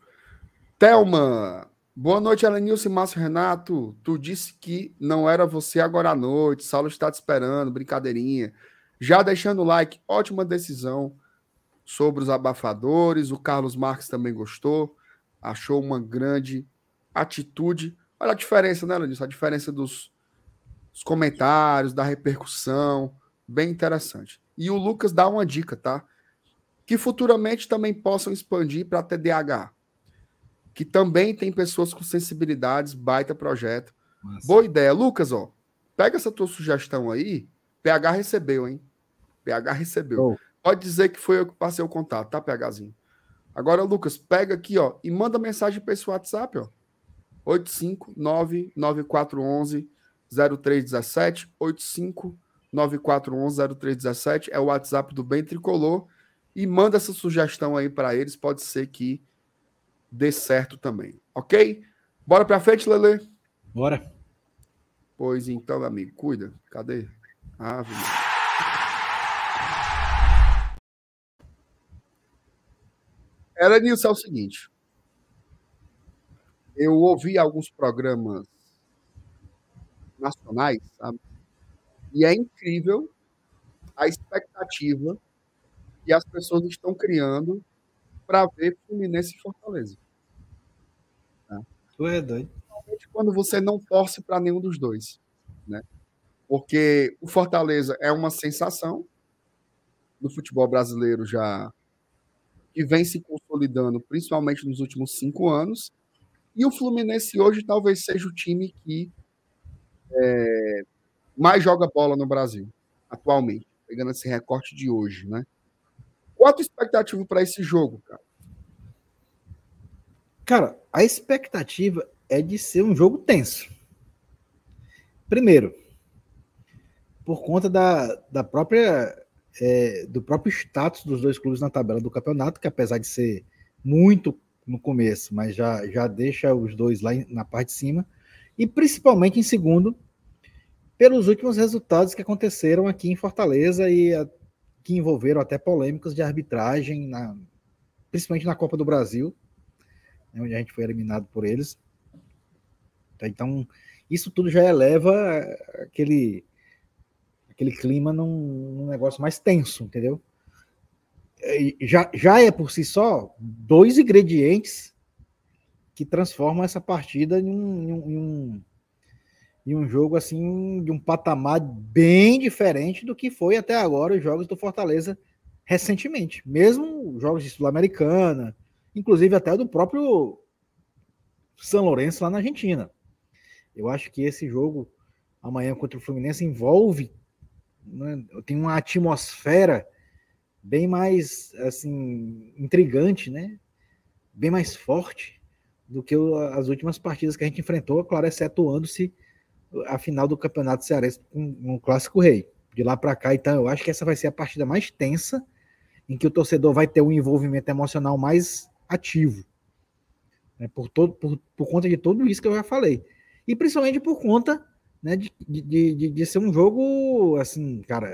Thelma. Boa noite, Alanilson e Márcio Renato. Tu disse que não era você agora à noite. Saulo está te esperando, brincadeirinha. Já deixando o like, ótima decisão sobre os abafadores. O Carlos Marques também gostou. Achou uma grande atitude. Olha a diferença, né, Alanilson? A diferença dos, dos comentários, da repercussão bem interessante. E o Lucas dá uma dica, tá? Que futuramente também possam expandir para TDAH. Que também tem pessoas com sensibilidades, baita projeto. Nossa. Boa ideia. Lucas, ó, pega essa tua sugestão aí. PH recebeu, hein? PH recebeu. Oh. Pode dizer que foi eu que passei o contato, tá, PHzinho? Agora, Lucas, pega aqui, ó, e manda mensagem para esse WhatsApp, ó. 859 9411 0317 85 94110317 é o WhatsApp do Bem Tricolor e manda essa sugestão aí para eles, pode ser que dê certo também, ok? Bora para frente, Lele? Bora. Pois então, amigo, cuida. Cadê? Ah, Era Nilson, é o seguinte. eu ouvi alguns programas nacionais, sabe? E é incrível a expectativa que as pessoas estão criando para ver Fluminense e Fortaleza. Tá? Tu é doido. Principalmente quando você não torce para nenhum dos dois, né? Porque o Fortaleza é uma sensação do futebol brasileiro já que vem se consolidando, principalmente nos últimos cinco anos. E o Fluminense hoje talvez seja o time que é, mais joga bola no Brasil, atualmente, pegando esse recorte de hoje, né? Qual a tua expectativa para esse jogo, cara? Cara, a expectativa é de ser um jogo tenso. Primeiro, por conta da, da própria é, do próprio status dos dois clubes na tabela do campeonato, que apesar de ser muito no começo, mas já, já deixa os dois lá na parte de cima, e principalmente em segundo, pelos últimos resultados que aconteceram aqui em Fortaleza e a, que envolveram até polêmicas de arbitragem, na, principalmente na Copa do Brasil, né, onde a gente foi eliminado por eles. Então, isso tudo já eleva aquele aquele clima num, num negócio mais tenso, entendeu? Já, já é por si só dois ingredientes que transformam essa partida em um, em um, em um jogo assim de um patamar bem diferente do que foi até agora os jogos do Fortaleza recentemente, mesmo jogos de Sul-Americana, inclusive até do próprio São Lourenço lá na Argentina. Eu acho que esse jogo amanhã contra o Fluminense envolve né, tem uma atmosfera bem mais assim intrigante, né? Bem mais forte do que as últimas partidas que a gente enfrentou, claro, excetuando-se a final do Campeonato Cearense com um clássico rei. De lá para cá, então, eu acho que essa vai ser a partida mais tensa, em que o torcedor vai ter um envolvimento emocional mais ativo. Né, por, todo, por, por conta de tudo isso que eu já falei. E principalmente por conta né, de, de, de, de ser um jogo, assim, cara,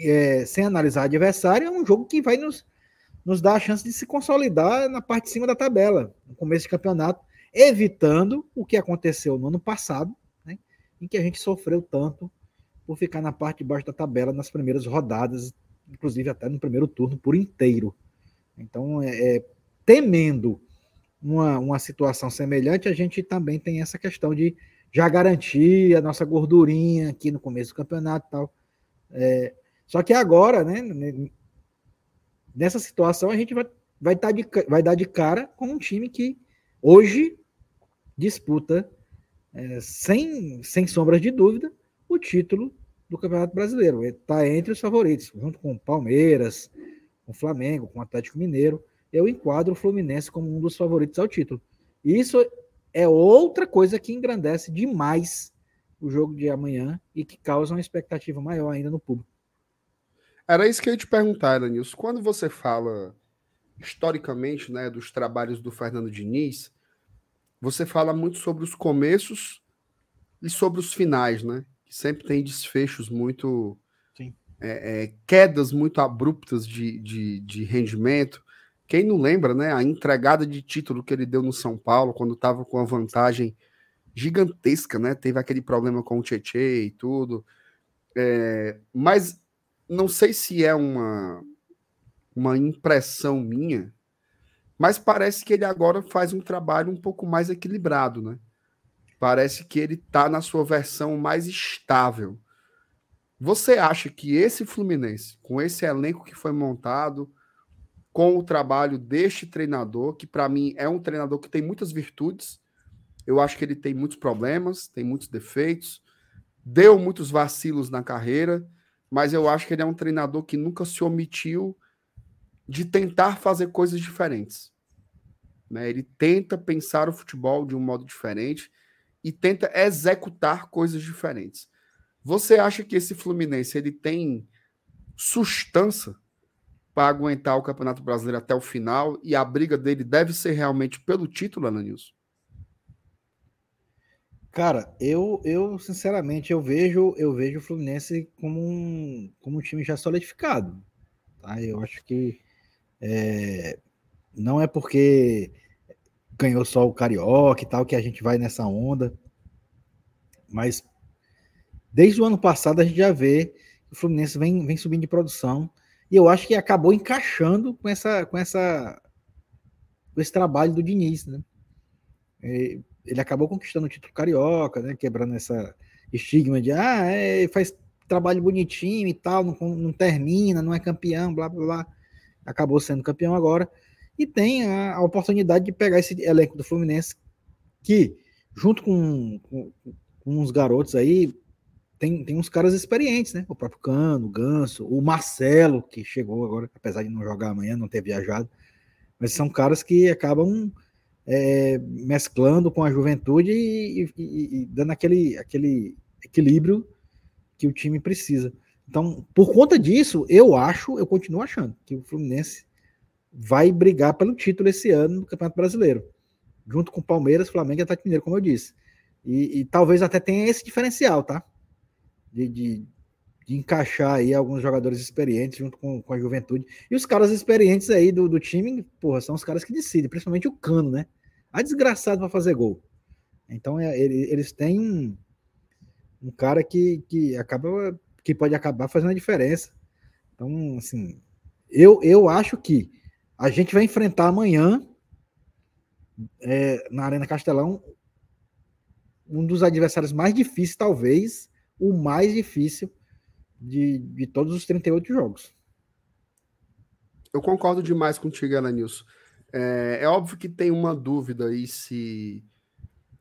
é, sem analisar adversário, é um jogo que vai nos, nos dar a chance de se consolidar na parte de cima da tabela, no começo de campeonato, evitando o que aconteceu no ano passado, né, em que a gente sofreu tanto por ficar na parte de baixo da tabela nas primeiras rodadas, inclusive até no primeiro turno por inteiro. Então, é, é temendo uma, uma situação semelhante, a gente também tem essa questão de já garantir a nossa gordurinha aqui no começo do campeonato e tal. É, só que agora, né, nessa situação, a gente vai, vai, tá de, vai dar de cara com um time que hoje disputa, é, sem, sem sombras de dúvida, o título do Campeonato Brasileiro. Está entre os favoritos, junto com o Palmeiras, com o Flamengo, com o Atlético Mineiro. Eu enquadro o Fluminense como um dos favoritos ao título. Isso é outra coisa que engrandece demais o jogo de amanhã e que causa uma expectativa maior ainda no público. Era isso que eu ia te perguntar, Danilson. Quando você fala historicamente né, dos trabalhos do Fernando Diniz, você fala muito sobre os começos e sobre os finais, né? Que sempre tem desfechos muito. É, é, quedas muito abruptas de, de, de rendimento. Quem não lembra, né? A entregada de título que ele deu no São Paulo, quando estava com a vantagem gigantesca, né? Teve aquele problema com o Tietê e tudo. É, mas não sei se é uma, uma impressão minha, mas parece que ele agora faz um trabalho um pouco mais equilibrado, né? Parece que ele está na sua versão mais estável. Você acha que esse Fluminense, com esse elenco que foi montado, com o trabalho deste treinador, que para mim é um treinador que tem muitas virtudes. Eu acho que ele tem muitos problemas, tem muitos defeitos, deu muitos vacilos na carreira, mas eu acho que ele é um treinador que nunca se omitiu de tentar fazer coisas diferentes. Né? Ele tenta pensar o futebol de um modo diferente e tenta executar coisas diferentes. Você acha que esse Fluminense ele tem sustância para aguentar o Campeonato Brasileiro até o final e a briga dele deve ser realmente pelo título, Ananilson? Cara, eu, eu sinceramente eu vejo eu vejo o Fluminense como um, como um time já solidificado. Tá? Eu acho que é, não é porque ganhou só o Carioca e tal, que a gente vai nessa onda. Mas desde o ano passado a gente já vê que o Fluminense vem, vem subindo de produção. E eu acho que acabou encaixando com essa com essa com esse trabalho do Diniz, né? Ele acabou conquistando o título carioca, né? Quebrando essa estigma de ah, é, faz trabalho bonitinho e tal, não, não, termina, não é campeão, blá blá blá. Acabou sendo campeão agora e tem a, a oportunidade de pegar esse elenco do Fluminense que, junto com, com, com uns garotos aí, tem, tem uns caras experientes, né? O próprio Cano, o Ganso, o Marcelo, que chegou agora, apesar de não jogar amanhã, não ter viajado. Mas são caras que acabam é, mesclando com a juventude e, e, e, dando aquele, aquele equilíbrio que o time precisa. Então, por conta disso, eu acho, eu continuo achando que o Fluminense vai brigar pelo título esse ano no Campeonato Brasileiro, junto com Palmeiras, Flamengo e Atlético Mineiro, como eu disse. E, e talvez até tenha esse diferencial, tá? De, de, de, encaixar aí alguns jogadores experientes junto com, com a juventude. E os caras experientes aí do, do time, porra, são os caras que decidem, principalmente o Cano, né? A desgraçado para fazer gol. Então é, ele, eles têm um, um cara que, que acaba que pode acabar fazendo a diferença. Então, assim, eu, eu acho que a gente vai enfrentar amanhã, é, na Arena Castelão, um dos adversários mais difíceis, talvez o mais difícil de, de todos os 38 jogos. Eu concordo demais contigo, Elenilson. É, é óbvio que tem uma dúvida aí se,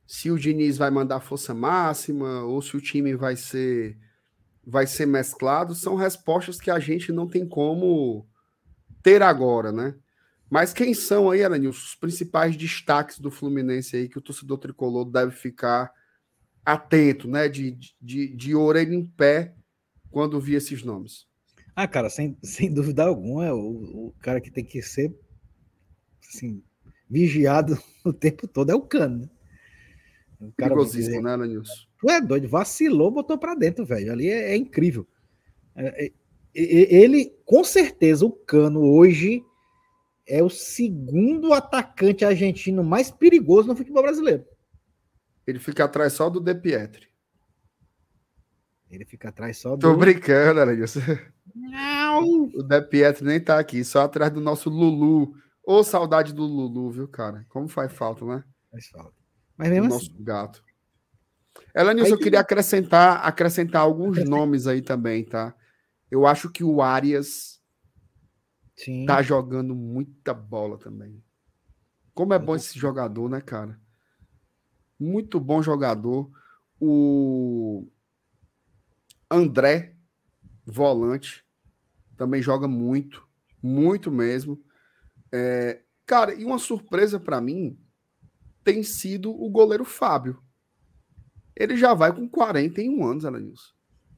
se o Diniz vai mandar força máxima ou se o time vai ser vai ser mesclado. São respostas que a gente não tem como ter agora, né? Mas quem são aí, Alanilson, os principais destaques do Fluminense aí que o torcedor tricolor deve ficar atento, né? De, de, de orelha em pé quando vir esses nomes? Ah, cara, sem, sem dúvida alguma, é o, o cara que tem que ser assim, vigiado o tempo todo é o Cano. Né? O cara dizer, né, Alanilson? Tu é doido, vacilou, botou para dentro, velho. Ali é, é incrível. É, é, ele, com certeza, o Cano hoje é o segundo atacante argentino mais perigoso no futebol brasileiro. Ele fica atrás só do De Pietri. Ele fica atrás só do. Tô brincando, Aranilson. Não! O De Pietri nem tá aqui, só atrás do nosso Lulu. Ô, saudade do Lulu, viu, cara? Como faz falta, né? Faz falta. Mas mesmo o assim. Nosso gato. Elenilson, eu queria acrescentar, acrescentar alguns nomes aí também, tá? Eu acho que o Arias Sim. tá jogando muita bola também. Como é bom esse jogador, né, cara? Muito bom jogador. O André, volante, também joga muito, muito mesmo. É, cara, e uma surpresa para mim tem sido o goleiro Fábio. Ele já vai com 41 anos, Alanilson.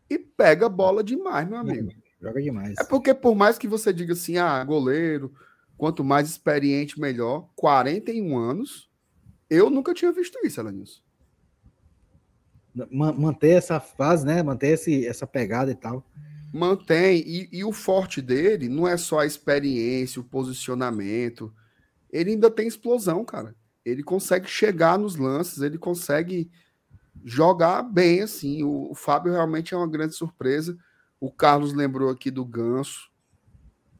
E pega bola demais, meu amigo. Joga demais. É porque, por mais que você diga assim, ah, goleiro, quanto mais experiente, melhor. 41 anos, eu nunca tinha visto isso, Elenilson. Manter essa fase, né? Manter esse, essa pegada e tal. Mantém. E, e o forte dele não é só a experiência, o posicionamento. Ele ainda tem explosão, cara. Ele consegue chegar nos lances, ele consegue jogar bem, assim. O, o Fábio realmente é uma grande surpresa. O Carlos lembrou aqui do Ganso,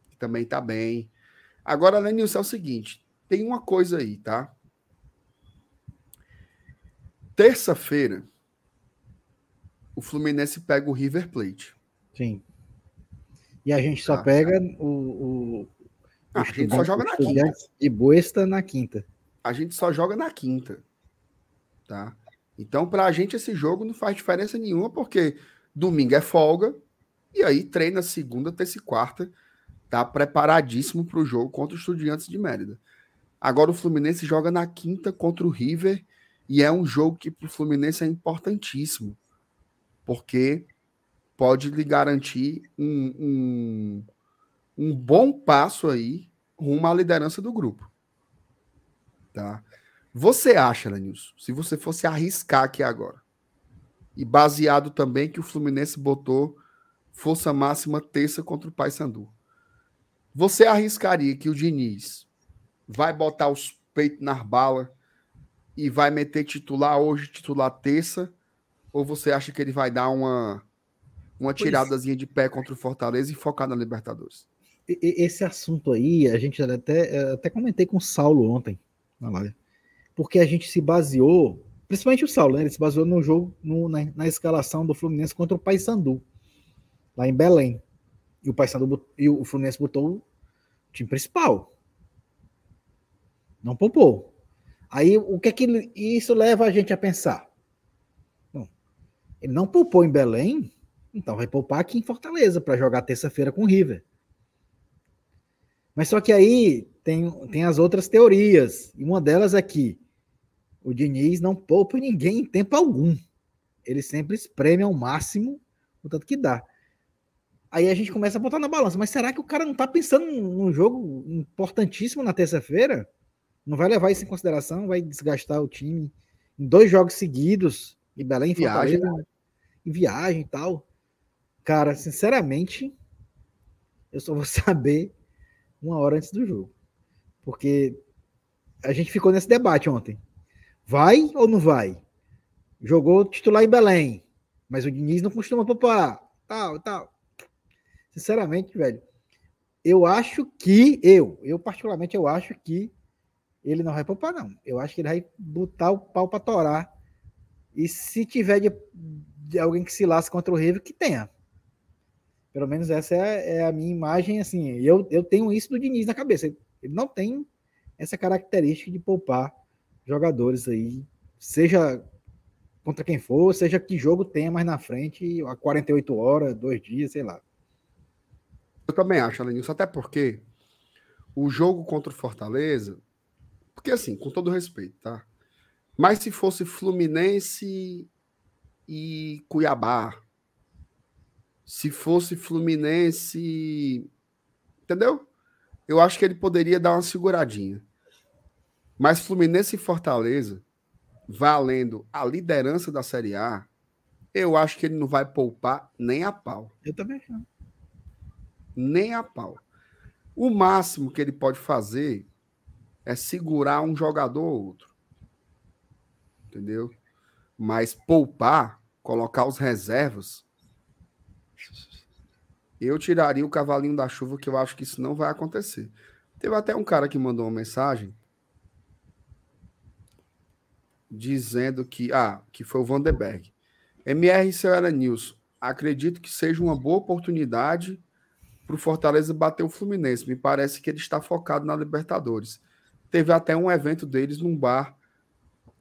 que também tá bem. Agora, Lenilson, é o seguinte: tem uma coisa aí, tá? Terça-feira, o Fluminense pega o River Plate. Sim. E a gente só tá. pega o. o ah, a gente só joga na quinta. E Boesta na quinta. A gente só joga na quinta. Tá? Então, para a gente, esse jogo não faz diferença nenhuma, porque domingo é folga, e aí treina segunda, terça e quarta. Tá preparadíssimo para o jogo contra os Estudiantes de Mérida. Agora o Fluminense joga na quinta contra o River. E é um jogo que para o Fluminense é importantíssimo. Porque pode lhe garantir um, um, um bom passo aí rumo à liderança do grupo. Tá? Você acha, Lenilson, se você fosse arriscar aqui agora, e baseado também que o Fluminense botou força máxima terça contra o Paysandu. Você arriscaria que o Diniz vai botar os peito nas balas e vai meter titular hoje, titular terça? Ou você acha que ele vai dar uma, uma tiradazinha de pé contra o Fortaleza e focar na Libertadores? Esse assunto aí, a gente até, até comentei com o Saulo ontem na live. Porque a gente se baseou, principalmente o Saulo, né? Ele se baseou no jogo, no, na, na escalação do Fluminense contra o Paysandu, lá em Belém. E o Paysandu e o Fluminense botou o time principal. Não poupou. Aí o que é que isso leva a gente a pensar? Bom, ele não poupou em Belém, então vai poupar aqui em Fortaleza para jogar terça-feira com o River. Mas só que aí tem, tem as outras teorias. E uma delas é que o Diniz não poupa ninguém em tempo algum. Ele sempre espreme ao máximo o tanto que dá. Aí a gente começa a botar na balança. Mas será que o cara não tá pensando num jogo importantíssimo na terça-feira? Não vai levar isso em consideração? Vai desgastar o time em dois jogos seguidos, em Belém, em viagem, em viagem e tal. Cara, sinceramente, eu só vou saber uma hora antes do jogo. Porque a gente ficou nesse debate ontem. Vai ou não vai? Jogou titular em Belém, mas o Diniz não costuma poupar. Tal, tal. Sinceramente, velho, eu acho que, eu, eu particularmente, eu acho que ele não vai poupar, não. Eu acho que ele vai botar o pau para torar. E se tiver de, de alguém que se lasca contra o River, que tenha. Pelo menos essa é, é, a minha imagem, assim. Eu, eu tenho isso do Diniz na cabeça. Ele não tem essa característica de poupar jogadores aí, seja contra quem for, seja que jogo tenha mais na frente, a 48 horas, dois dias, sei lá. Eu também acho, Alenilson, até porque o jogo contra o Fortaleza, porque assim, com todo respeito, tá? Mas se fosse Fluminense e Cuiabá, se fosse Fluminense. Entendeu? Eu acho que ele poderia dar uma seguradinha. Mas Fluminense e Fortaleza, valendo a liderança da Série A, eu acho que ele não vai poupar nem a pau. Eu também não. Nem a pau. O máximo que ele pode fazer é segurar um jogador ou outro. Entendeu? Mas poupar, colocar os reservas, eu tiraria o cavalinho da chuva, que eu acho que isso não vai acontecer. Teve até um cara que mandou uma mensagem dizendo que, ah, que foi o Vanderberg. MR Ceará News, acredito que seja uma boa oportunidade para o Fortaleza bater o Fluminense. Me parece que ele está focado na Libertadores. Teve até um evento deles num bar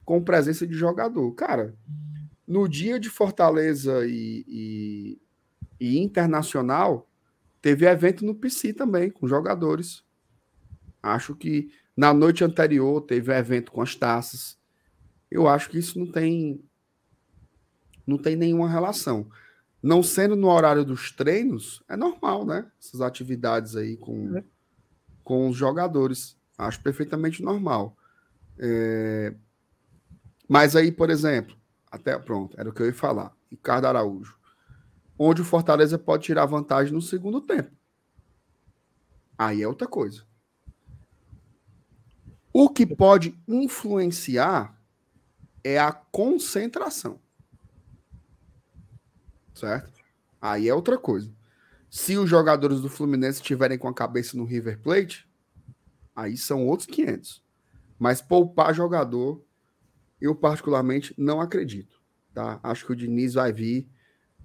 com presença de jogador. Cara, no dia de Fortaleza e, e e internacional, teve evento no PC também, com jogadores. Acho que na noite anterior teve evento com as taças. Eu acho que isso não tem não tem nenhuma relação. Não sendo no horário dos treinos, é normal, né? Essas atividades aí com, é. com os jogadores. Acho perfeitamente normal. É... Mas aí, por exemplo, até pronto, era o que eu ia falar. Ricardo Araújo onde o Fortaleza pode tirar vantagem no segundo tempo. Aí é outra coisa. O que pode influenciar é a concentração. Certo? Aí é outra coisa. Se os jogadores do Fluminense estiverem com a cabeça no River Plate, aí são outros 500. Mas poupar jogador, eu particularmente não acredito. Tá? Acho que o Diniz vai vir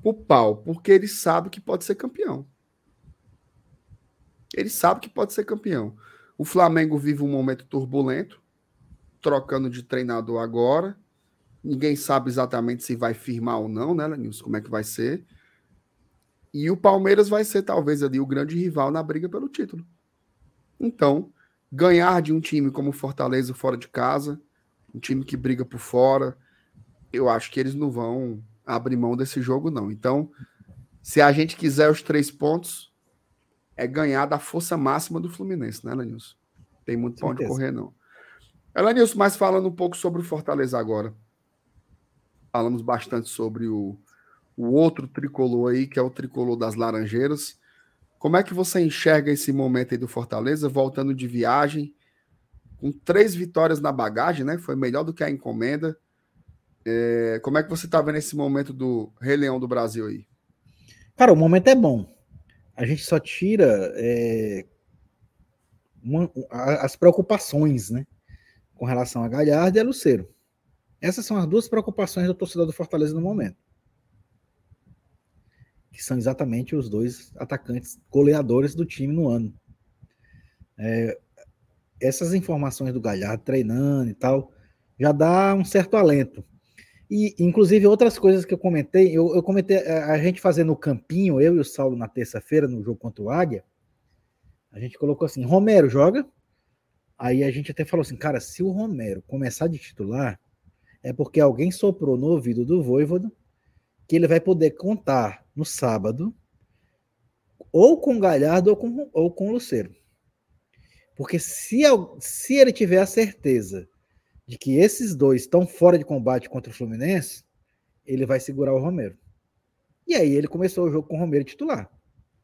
o pau, porque ele sabe que pode ser campeão. Ele sabe que pode ser campeão. O Flamengo vive um momento turbulento, trocando de treinador agora. Ninguém sabe exatamente se vai firmar ou não, né, Lenilson? Como é que vai ser. E o Palmeiras vai ser talvez ali o grande rival na briga pelo título. Então, ganhar de um time como o Fortaleza fora de casa, um time que briga por fora, eu acho que eles não vão abrir mão desse jogo, não. Então, se a gente quiser os três pontos, é ganhar da força máxima do Fluminense, né, Elenilson? Tem muito pão de correr, não. Elenilson, mas falando um pouco sobre o Fortaleza agora. Falamos bastante sobre o, o outro tricolor aí, que é o tricolor das Laranjeiras. Como é que você enxerga esse momento aí do Fortaleza, voltando de viagem, com três vitórias na bagagem, né? Foi melhor do que a encomenda. É, como é que você está vendo esse momento do Rei Leão do Brasil aí? Cara, o momento é bom. A gente só tira é, uma, as preocupações, né? Com relação a Galhardo e a Luceiro. Essas são as duas preocupações do torcedor do Fortaleza no momento. Que são exatamente os dois atacantes goleadores do time no ano. É, essas informações do Galhardo treinando e tal, já dá um certo alento. E, inclusive, outras coisas que eu comentei, eu, eu comentei a, a gente fazendo o campinho, eu e o Saulo na terça-feira, no jogo contra o Águia, a gente colocou assim, Romero joga, aí a gente até falou assim, cara, se o Romero começar de titular, é porque alguém soprou no ouvido do Voivodo que ele vai poder contar no sábado ou com Galhardo ou com, ou com Luceiro. Porque se, se ele tiver a certeza de que esses dois estão fora de combate contra o Fluminense, ele vai segurar o Romero. E aí ele começou o jogo com o Romero titular.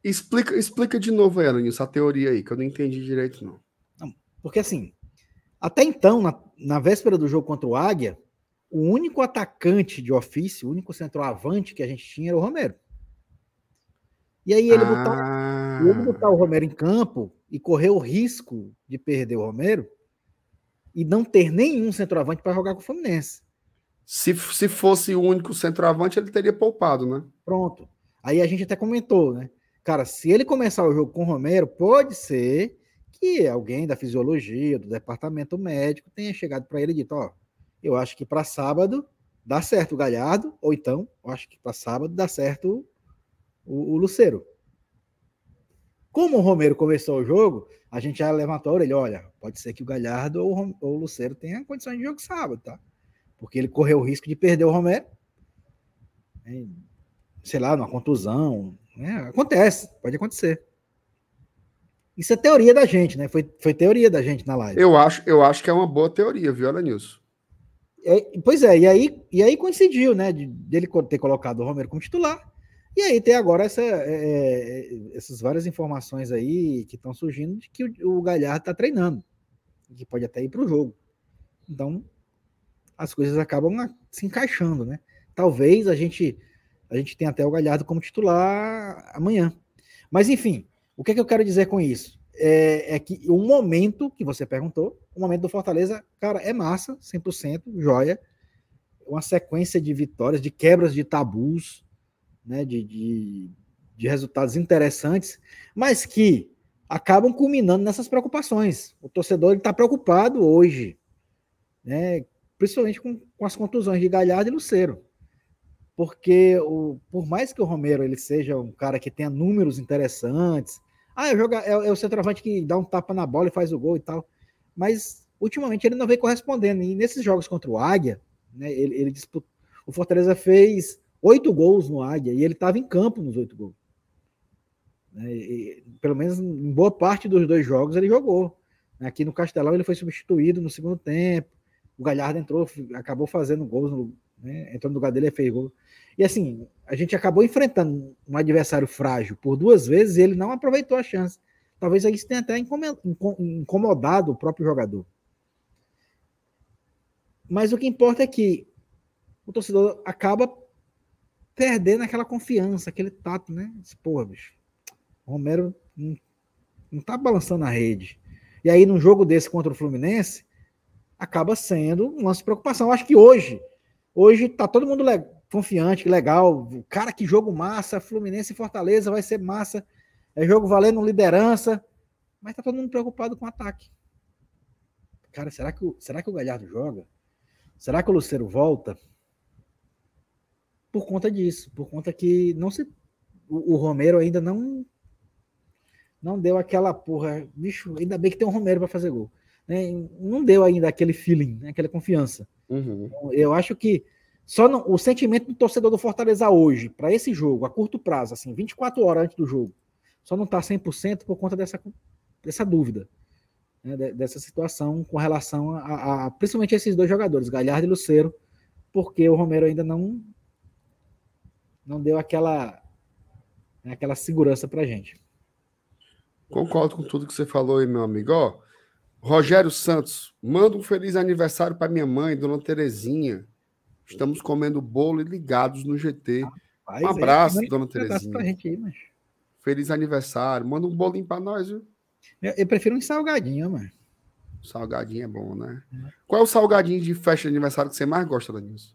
Explica, explica de novo, Aaron, essa teoria aí, que eu não entendi direito, não. não porque assim, até então, na, na véspera do jogo contra o Águia, o único atacante de ofício, o único centroavante que a gente tinha era o Romero. E aí ele, ah. botar, ele botar o Romero em campo e correr o risco de perder o Romero, e não ter nenhum centroavante para jogar com o Fluminense. Se, se fosse o único centroavante, ele teria poupado, né? Pronto. Aí a gente até comentou, né? Cara, se ele começar o jogo com o Romero, pode ser que alguém da fisiologia, do departamento médico, tenha chegado para ele e dito: Ó, eu acho que para sábado dá certo o Galhardo, ou então, eu acho que para sábado dá certo o, o Luceiro. Como o Romero começou o jogo, a gente já levantou a orelha, olha, pode ser que o Galhardo ou, o Luceiro tenha condições de jogo sábado, tá? Porque ele correu o risco de perder o Romero, né? sei lá, numa contusão, né? acontece, pode acontecer. Isso é teoria da gente, né? Foi, foi teoria da gente na live. Eu acho, eu acho que é uma boa teoria, viu, Alanilson? É, pois é, e aí, e aí coincidiu, né? De, dele ter colocado o Romero como titular e aí tem agora essa, é, é, essas várias informações aí que estão surgindo de que o, o Galhardo está treinando, que pode até ir para o jogo. Então, as coisas acabam se encaixando, né? Talvez a gente a gente tenha até o Galhardo como titular amanhã. Mas enfim, o que, é que eu quero dizer com isso? É, é, que o momento que você perguntou, o momento do Fortaleza, cara, é massa, 100%, joia. Uma sequência de vitórias, de quebras de tabus, né, de, de, de resultados interessantes, mas que acabam culminando nessas preocupações. O torcedor está preocupado hoje, né, principalmente com, com as contusões de Galhardo e Luceiro. Porque o, por mais que o Romero ele seja um cara que tenha números interessantes, ah, jogo, é, é o centroavante que dá um tapa na bola e faz o gol e tal, mas ultimamente ele não vem correspondendo. E nesses jogos contra o Águia, né, ele, ele o Fortaleza fez oito gols no Águia e ele estava em campo nos oito gols. Né, e, pelo menos em boa parte dos dois jogos ele jogou. Aqui no Castelão ele foi substituído no segundo tempo. O Galhardo entrou, acabou fazendo gols, né, entrou no lugar dele e fez gol. E assim, a gente acabou enfrentando um adversário frágil por duas vezes e ele não aproveitou a chance. Talvez isso tenha até incomodado o próprio jogador. Mas o que importa é que o torcedor acaba perdendo aquela confiança, aquele tato, né? Porra, bicho, o Romero não, não tá balançando a rede. E aí, num jogo desse contra o Fluminense, acaba sendo uma preocupação. Eu acho que hoje, hoje tá todo mundo le confiante, legal. Cara, que jogo massa, Fluminense e Fortaleza vai ser massa. É jogo valendo liderança, mas tá todo mundo preocupado com o ataque. Cara, será que o, será que o Galhardo joga? Será que o Luceiro volta? Por conta disso, por conta que não se o, o Romero ainda não não deu aquela porra, bicho, ainda bem que tem um Romero para fazer gol. Né? Não deu ainda aquele feeling, né? aquela confiança. Uhum. Então, eu acho que só não, o sentimento do torcedor do Fortaleza hoje, para esse jogo, a curto prazo, assim, 24 horas antes do jogo, só não está 100% por conta dessa, dessa dúvida, né? dessa situação com relação a, a, a, principalmente esses dois jogadores, Galhardo e Luceiro, porque o Romero ainda não não deu aquela, né, aquela segurança para gente. Concordo com tudo que você falou aí, meu amigo. Ó, Rogério Santos, manda um feliz aniversário para minha mãe, dona Terezinha. Estamos comendo bolo e ligados no GT. Rapaz, Um abraço, manda dona um Terezinha. gente aí, mas Feliz aniversário. Manda um bolinho para nós, viu? eu, eu prefiro um salgadinho, mano. Salgadinho é bom, né? Qual é o salgadinho de festa de aniversário que você mais gosta, Danilson?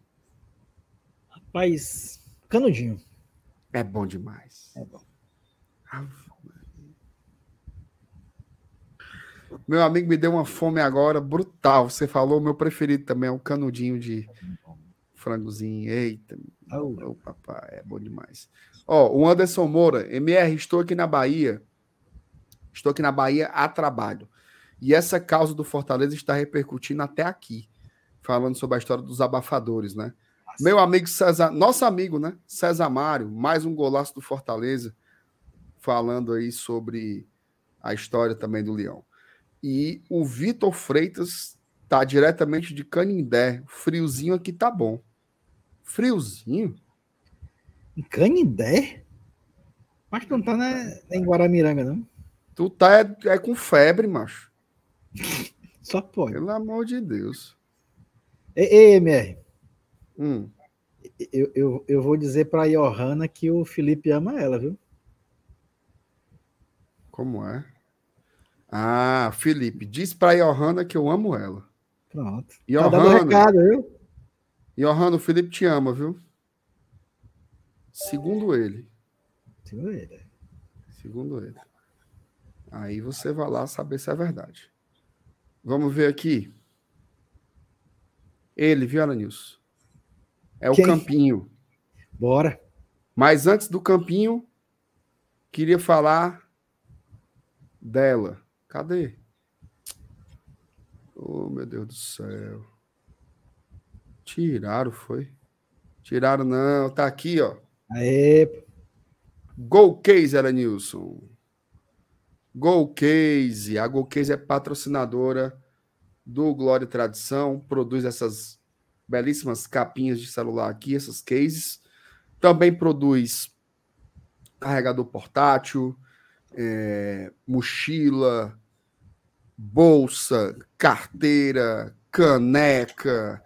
Rapaz, canudinho. É bom demais. É bom. Meu amigo me deu uma fome agora brutal. Você falou, meu preferido também é um canudinho de frangozinho. Eita. Ô, papai, é bom demais. Ó, o Anderson Moura, MR, estou aqui na Bahia. Estou aqui na Bahia a trabalho. E essa causa do Fortaleza está repercutindo até aqui. Falando sobre a história dos abafadores, né? Meu amigo César, nosso amigo, né? César Mário, mais um golaço do Fortaleza, falando aí sobre a história também do Leão. E o Vitor Freitas tá diretamente de Canindé. Friozinho aqui tá bom. Friozinho? Em Canindé? Mas tu não tá na, em Guaramiranga, não? Tu tá é, é com febre, macho. Só pode. Pelo amor de Deus. Ei, ei, MR, Hum, eu, eu, eu vou dizer pra Johanna que o Felipe ama ela, viu? como é? Ah, Felipe, diz pra Johanna que eu amo ela. Pronto. E Tá dando Johanna, recado, viu? Johanna, o Felipe te ama, viu? Segundo ele. Segundo ele. Segundo ele. Aí você vai lá saber se é verdade. Vamos ver aqui. Ele, viu, Alanilson? É o Quem? Campinho. Bora. Mas antes do Campinho, queria falar dela. Cadê? Oh, meu Deus do céu. Tiraram, foi? Tiraram, não. Tá aqui, ó. Aê, Gol Case, era Nilson. Gol Case. A Gol Case é patrocinadora do Glória e Tradição, produz essas belíssimas capinhas de celular aqui, essas cases. Também produz carregador portátil, é, mochila, bolsa, carteira, caneca.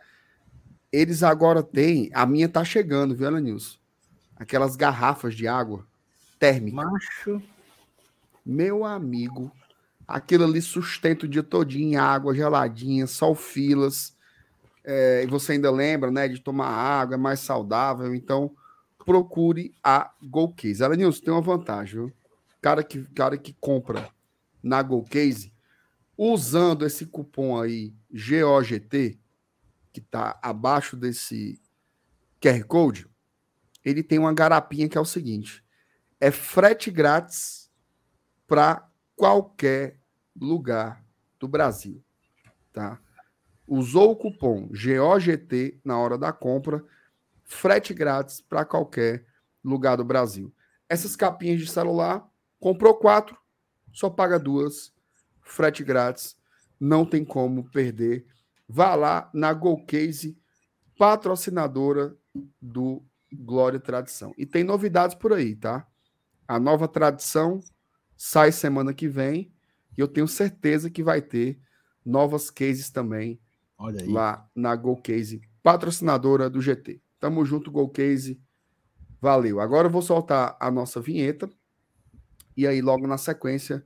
Eles agora têm. A minha tá chegando, viu, Ana Nilson? Aquelas garrafas de água térmica. macho. Meu amigo, aquilo ali sustenta o dia todinho água geladinha, salfilas. É, e você ainda lembra, né, de tomar água, é mais saudável. Então, procure a Golcase. Ela, Nilson, tem uma vantagem, viu? Cara que, cara que compra na Golcase, usando esse cupom aí, GOGT, que tá abaixo desse QR Code, ele tem uma garapinha que é o seguinte: é frete grátis para qualquer lugar do Brasil, tá? Usou o cupom GOGT na hora da compra, frete grátis para qualquer lugar do Brasil. Essas capinhas de celular, comprou quatro, só paga duas, frete grátis, não tem como perder. Vá lá na Golcase, patrocinadora do Glória e Tradição. E tem novidades por aí, tá? A nova tradição sai semana que vem e eu tenho certeza que vai ter novas cases também. Lá na Golcase, patrocinadora do GT. Tamo junto, Golcase. Valeu. Agora eu vou soltar a nossa vinheta e aí logo na sequência,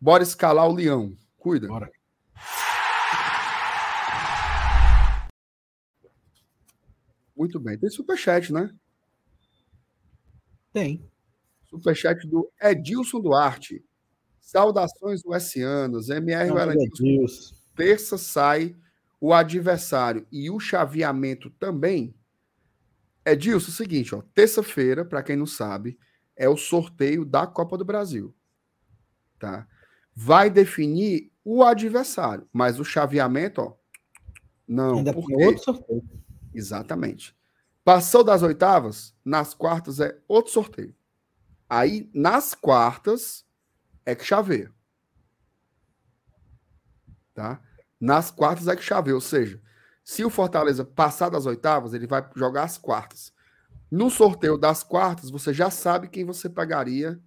bora escalar o leão. Cuida. Bora. Muito bem. Tem superchat, né? Tem. Superchat do Edilson Duarte. Saudações USianos. MR Não, terça sai o adversário e o chaveamento também. É Dilson, é o seguinte, ó, terça-feira, para quem não sabe, é o sorteio da Copa do Brasil. Tá? Vai definir o adversário, mas o chaveamento, ó, não, Ainda por tem quê? outro sorteio. Exatamente. Passou das oitavas, nas quartas é outro sorteio. Aí, nas quartas, é que chaveia. Tá? Nas quartas é que chaveia. Ou seja, se o Fortaleza passar das oitavas, ele vai jogar as quartas. No sorteio das quartas, você já sabe quem você pegaria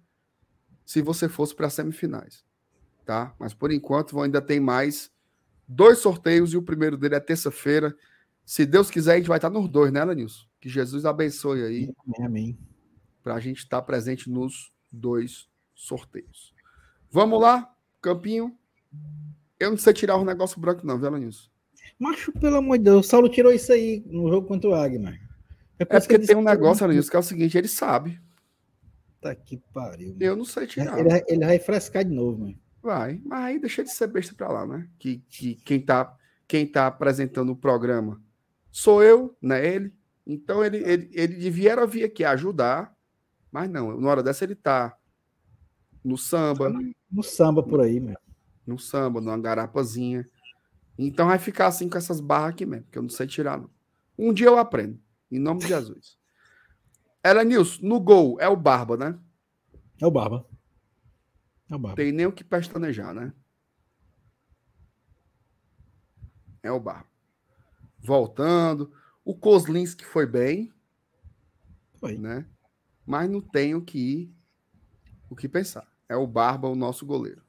se você fosse para as semifinais. tá? Mas por enquanto ainda tem mais dois sorteios e o primeiro dele é terça-feira. Se Deus quiser, a gente vai estar nos dois, né, Lenilson? Que Jesus abençoe aí. Amém, amém. Para a gente estar presente nos dois sorteios. Vamos lá, Campinho. Eu não sei tirar o negócio branco, não, viu, Lenilson? Macho, pelo amor de Deus, o Saulo tirou isso aí no jogo contra o Agmar. É, porque tem um negócio, Lenilson, que é o seguinte: ele sabe. Tá que pariu. Eu não sei tirar. Ele, ele vai frescar de novo, mano. Vai, mas aí deixa de ser besta pra lá, né? Que, que quem, tá, quem tá apresentando o programa sou eu, né? Ele. Então ele, ele, ele devia vir aqui ajudar, mas não, na hora dessa ele tá no samba. No samba por aí, meu. No samba, numa garapazinha. Então vai ficar assim com essas barras aqui mesmo, que eu não sei tirar, não. Um dia eu aprendo, em nome de Jesus. Ela Nilson, no gol é o Barba, né? É o Barba. É o Barba. Tem nem o que pestanejar, né? É o Barba. Voltando. O Kozlinski foi bem. Foi. Né? Mas não tem o que, o que pensar. É o Barba, o nosso goleiro.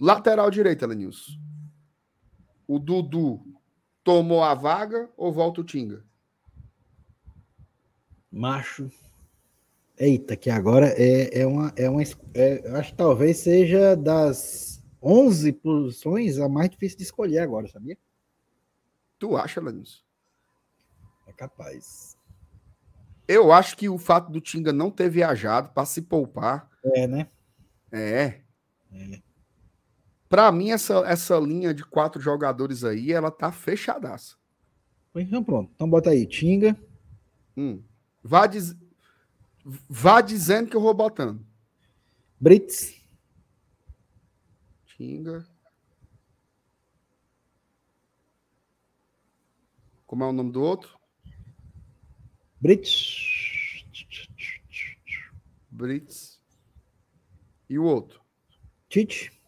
Lateral direita, Lenilson. O Dudu tomou a vaga ou volta o Tinga? Macho. Eita, que agora é, é uma. É uma é, eu acho que talvez seja das 11 posições a mais difícil de escolher agora, sabia? Tu acha, Lenilson? É capaz. Eu acho que o fato do Tinga não ter viajado para se poupar. É, né? É. é. Para mim, essa, essa linha de quatro jogadores aí, ela tá fechadaça. Então pronto. Então bota aí, Tinga. Hum. Vá, diz... Vá dizendo que eu vou botando. Brits. Tinga. Como é o nome do outro? Brits. Brits. E o outro? Tite.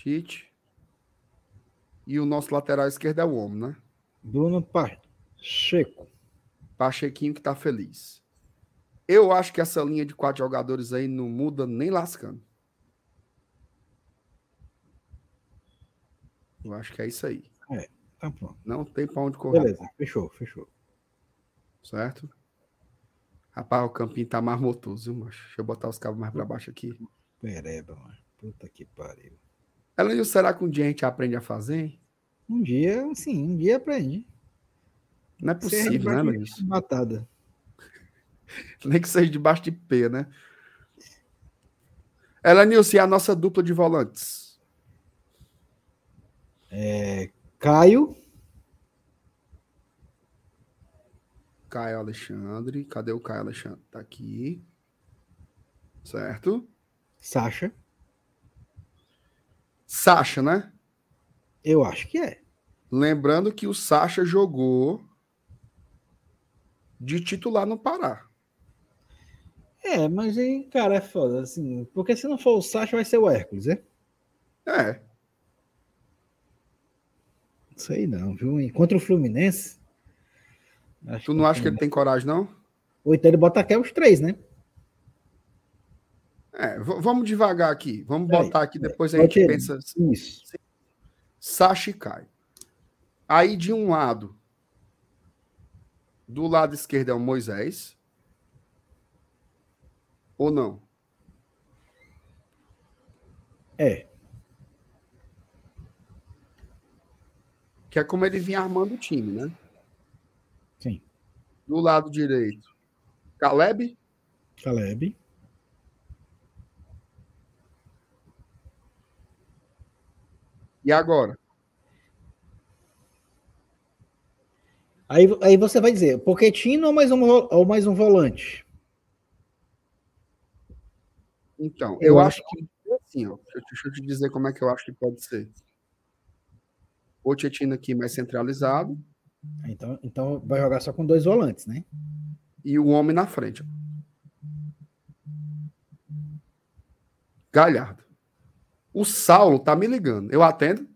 Tite. E o nosso lateral esquerdo é o homem, né? Bruno Pacheco. Pachequinho que tá feliz. Eu acho que essa linha de quatro jogadores aí não muda nem lascando. Eu acho que é isso aí. É, tá pronto. Não tem pra onde correr. Beleza, fechou, fechou. Certo? Rapaz, o campinho tá marmotoso, viu, macho? Deixa eu botar os cabos mais pra baixo aqui. Pereba, mano. Puta que pariu. Ela, será que um dia a gente aprende a fazer? Hein? Um dia, sim, um dia aprende. Não é possível, né, Luiz? Matada. Nem que seja debaixo de P, né? Ela, Nilce, é a nossa dupla de volantes. É, Caio. Caio Alexandre. Cadê o Caio Alexandre? Tá aqui. Certo? Sasha. Sasha, né? Eu acho que é. Lembrando que o Sasha jogou de titular no Pará. É, mas aí, cara, é foda, assim, porque se não for o Sacha, vai ser o Hércules, é? É. Sei não, viu? E contra o Fluminense. tu não acha que ele tem coragem, não? Ou então ele bota aqui os três, né? É, vamos devagar aqui. Vamos botar aqui, depois a gente pensa. Isso. Sacha e Caio. Aí, de um lado, do lado esquerdo é o Moisés. Ou não? É. Que é como ele vinha armando o time, né? Sim. Do lado direito, Caleb. Caleb. E agora? Aí, aí você vai dizer, Poquetino ou mais um, ou mais um volante? Então, eu, eu acho que assim, ó, deixa eu te dizer como é que eu acho que pode ser. Pochettino aqui mais centralizado. Então, então vai jogar só com dois volantes, né? E o homem na frente. Galhardo. O Saulo tá me ligando. Eu atendo?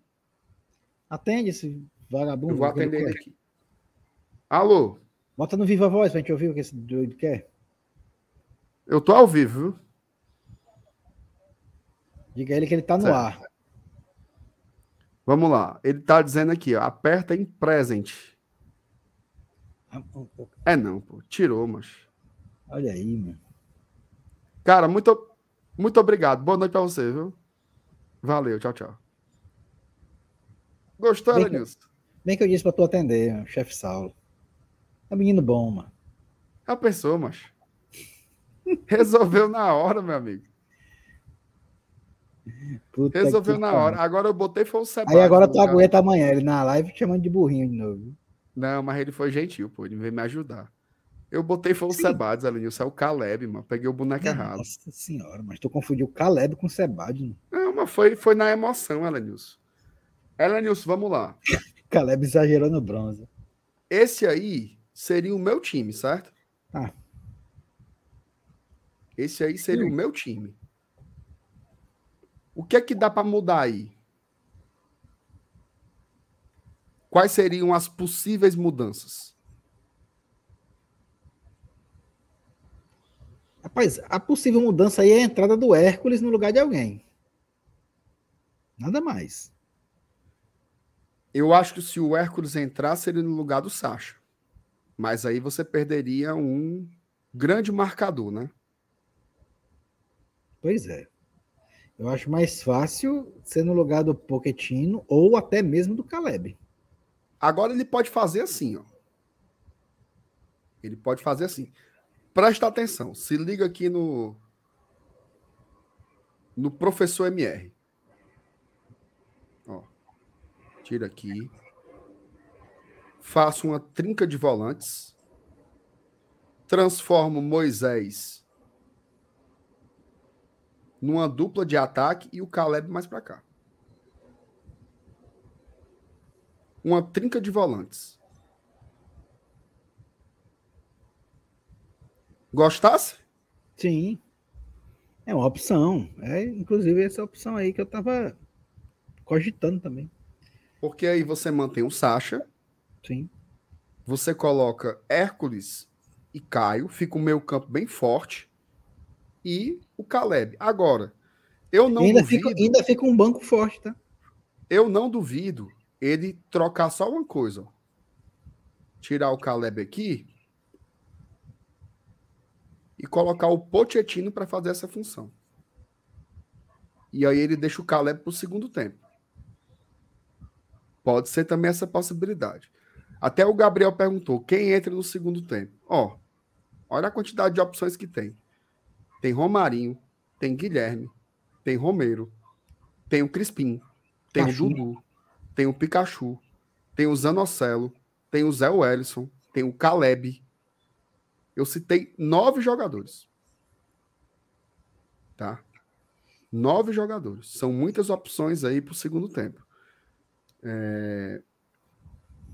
Atende esse vagabundo. Eu vou atender ele aqui. Alô? Bota no Viva Voz pra gente ouvir o que esse doido quer. Eu tô ao vivo, viu? Diga ele que ele tá no Certo. ar. Vamos lá. Ele tá dizendo aqui, ó, aperta em present. É não, pô. Tirou, mas. Olha aí, mano. Cara, muito, muito obrigado. Boa noite pra você, viu? Valeu, tchau, tchau. Gostou, Bem que- Elenilson? Bem que eu disse pra tu atender, chefe Saulo. É um menino bom, mano. Já pensou, mas. Resolveu na hora, meu amigo. Puta Resolveu na pariu. hora. Agora eu botei foi o Sebado. Aí agora tu lugar. aguenta amanhã ele na live te chamando de burrinho de novo. Não, mas ele foi gentil, pô. Ele veio me ajudar. Eu botei foi o. Sebades, Elenilson. É o Caleb, mano. Peguei o boneco errado. Nossa senhora, mas tu confundiu Caleb com Sebade. mano. Não, mas foi, foi na emoção, Elenilson. Elenilson, vamos lá. Caleb exagerou no bronze. Esse aí seria o meu time, certo? Tá. Esse aí seria o meu time. O que é que dá para mudar aí? Quais seriam as possíveis mudanças? Rapaz, a possível mudança aí é a entrada do Hércules no lugar de alguém. Nada mais. Eu acho que se o Hércules entrar, seria no lugar do Sacha. Mas aí você perderia um grande marcador, né? Pois é. Eu acho mais fácil ser no lugar do Poquetino ou até mesmo do Caleb. Agora ele pode fazer assim, ó. Ele pode fazer assim. Presta atenção. Se liga aqui no no professor MR. Ó. Tira aqui. Faço uma trinca de volantes. Transformo Moisés numa dupla de ataque e o Caleb mais para cá. uma trinca de volantes. Gostasse? Sim. É uma opção. É, inclusive, essa opção aí que eu tava cogitando também. Porque aí você mantém o Sacha, Sim. você coloca Hércules e Caio, fica o meio campo bem forte, e o Caleb. Agora, eu não ainda, duvido, fica, ainda fica um banco forte, tá? eu não duvido ele trocar só uma coisa. ó. Tirar o Caleb aqui e colocar o Pochettino para fazer essa função. E aí ele deixa o Caleb para o segundo tempo. Pode ser também essa possibilidade. Até o Gabriel perguntou: quem entra no segundo tempo? Ó, olha a quantidade de opções que tem. Tem Romarinho, tem Guilherme, tem Romero, tem o Crispim, tem Pikachu. o Dudu, tem o Pikachu, tem o Zanocelo, tem o Zé Wellison, tem o Caleb. Eu citei nove jogadores. Tá? Nove jogadores. São muitas opções aí para o segundo tempo. É,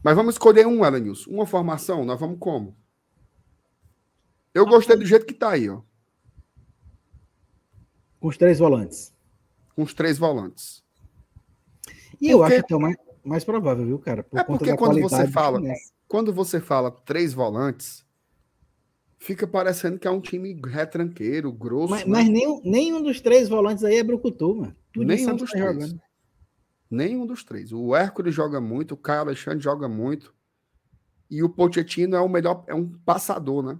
Mas vamos escolher um, Elenilson. Uma formação, nós vamos como? Eu gostei do jeito que tá aí, ó. Com os três volantes. Com os três volantes. E eu Porque- acho até o mais, mais provável, viu, cara? Por É porque quando você fala- Fluminense. Quando você fala três volantes, fica parecendo que é um time retranqueiro, grosso. Mas, né? mas nenhum, nenhum dos três volantes aí é Brucutu, mano. Tudo Nenhum dos que tá três. jogando. Nenhum dos três. O Hércules joga muito, o Caio Alexandre joga muito. E o Pochettino é o melhor, é um passador, né?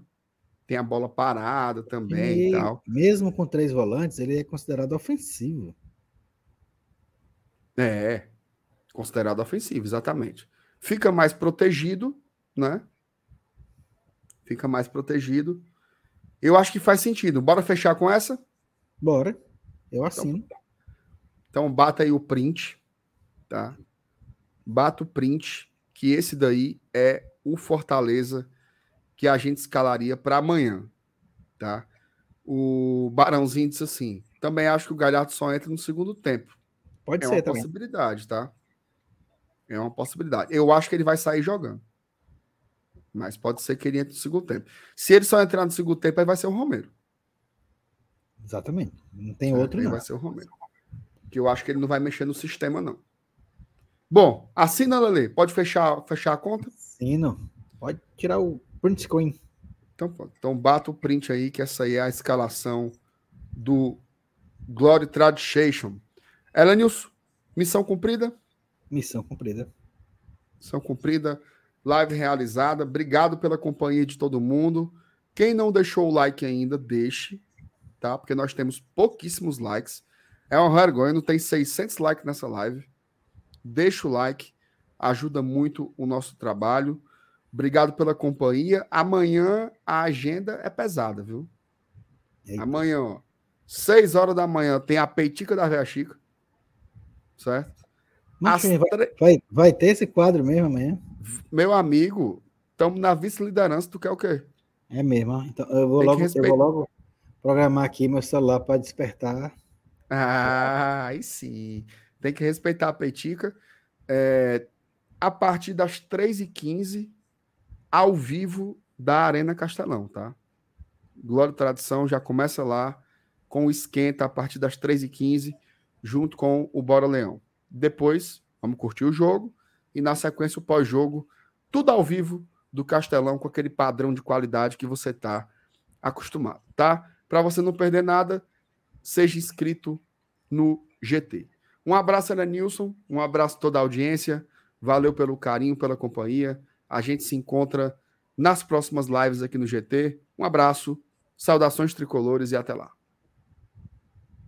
Tem a bola parada também e, E tal. mesmo com três volantes, ele é considerado ofensivo. É, considerado ofensivo, exatamente. Fica mais protegido, né? Fica mais protegido. Eu acho que faz sentido. Bora fechar com essa? Bora. Eu assino. Então bata aí o print, tá? Bata o print, que esse daí é o Fortaleza que a gente escalaria para amanhã, tá? O Barãozinho disse assim: também acho que o Galhardo só entra no segundo tempo. Pode É ser uma também. possibilidade, tá? É uma possibilidade. Eu acho que ele vai sair jogando. Mas pode ser que ele entre no segundo tempo. Se ele só entrar no segundo tempo, aí vai ser o Romero. Exatamente. Não tem É, outro, aí não. vai ser o Romero. Que eu acho que ele não vai mexer no sistema, não. Bom, assina, Lele. Pode fechar, fechar a conta? Assino. Pode tirar o print screen. Então, então bata o print aí, que essa aí é a escalação do Glory Tradition. Elenilson, missão cumprida? Missão cumprida. Missão cumprida. Live realizada. Obrigado pela companhia de todo mundo. Quem não deixou o like ainda, deixe, tá? Porque nós temos pouquíssimos likes. É uma vergonha, não tem 600 likes nessa live. Deixa o like, ajuda muito o nosso trabalho. Obrigado pela companhia. Amanhã a agenda é pesada, viu? Eita. Amanhã, ó, 6 horas da manhã, tem a peitica da Véia Chica. Certo? Mas, vai, vai, vai, ter esse quadro mesmo amanhã? Meu amigo, estamos na vice-liderança. Tu quer o quê? É mesmo. Então, eu vou, logo, eu vou logo programar aqui meu celular para despertar. Ah, aí sim. Tem que respeitar a Petica. É, a partir das 3h15, ao vivo da Arena Castelão, tá? Glória e Tradição já começa lá com o esquenta a partir das 3h15, junto com o Bora Leão. Depois, vamos curtir o jogo e na sequência o pós-jogo, tudo ao vivo do Castelão com aquele padrão de qualidade que você está acostumado, tá? Para você não perder nada, seja inscrito no GT. Um abraço, Ana Nilson, um abraço a toda a audiência, valeu pelo carinho, pela companhia. A gente se encontra nas próximas lives aqui no GT. Um abraço, saudações tricolores e até lá.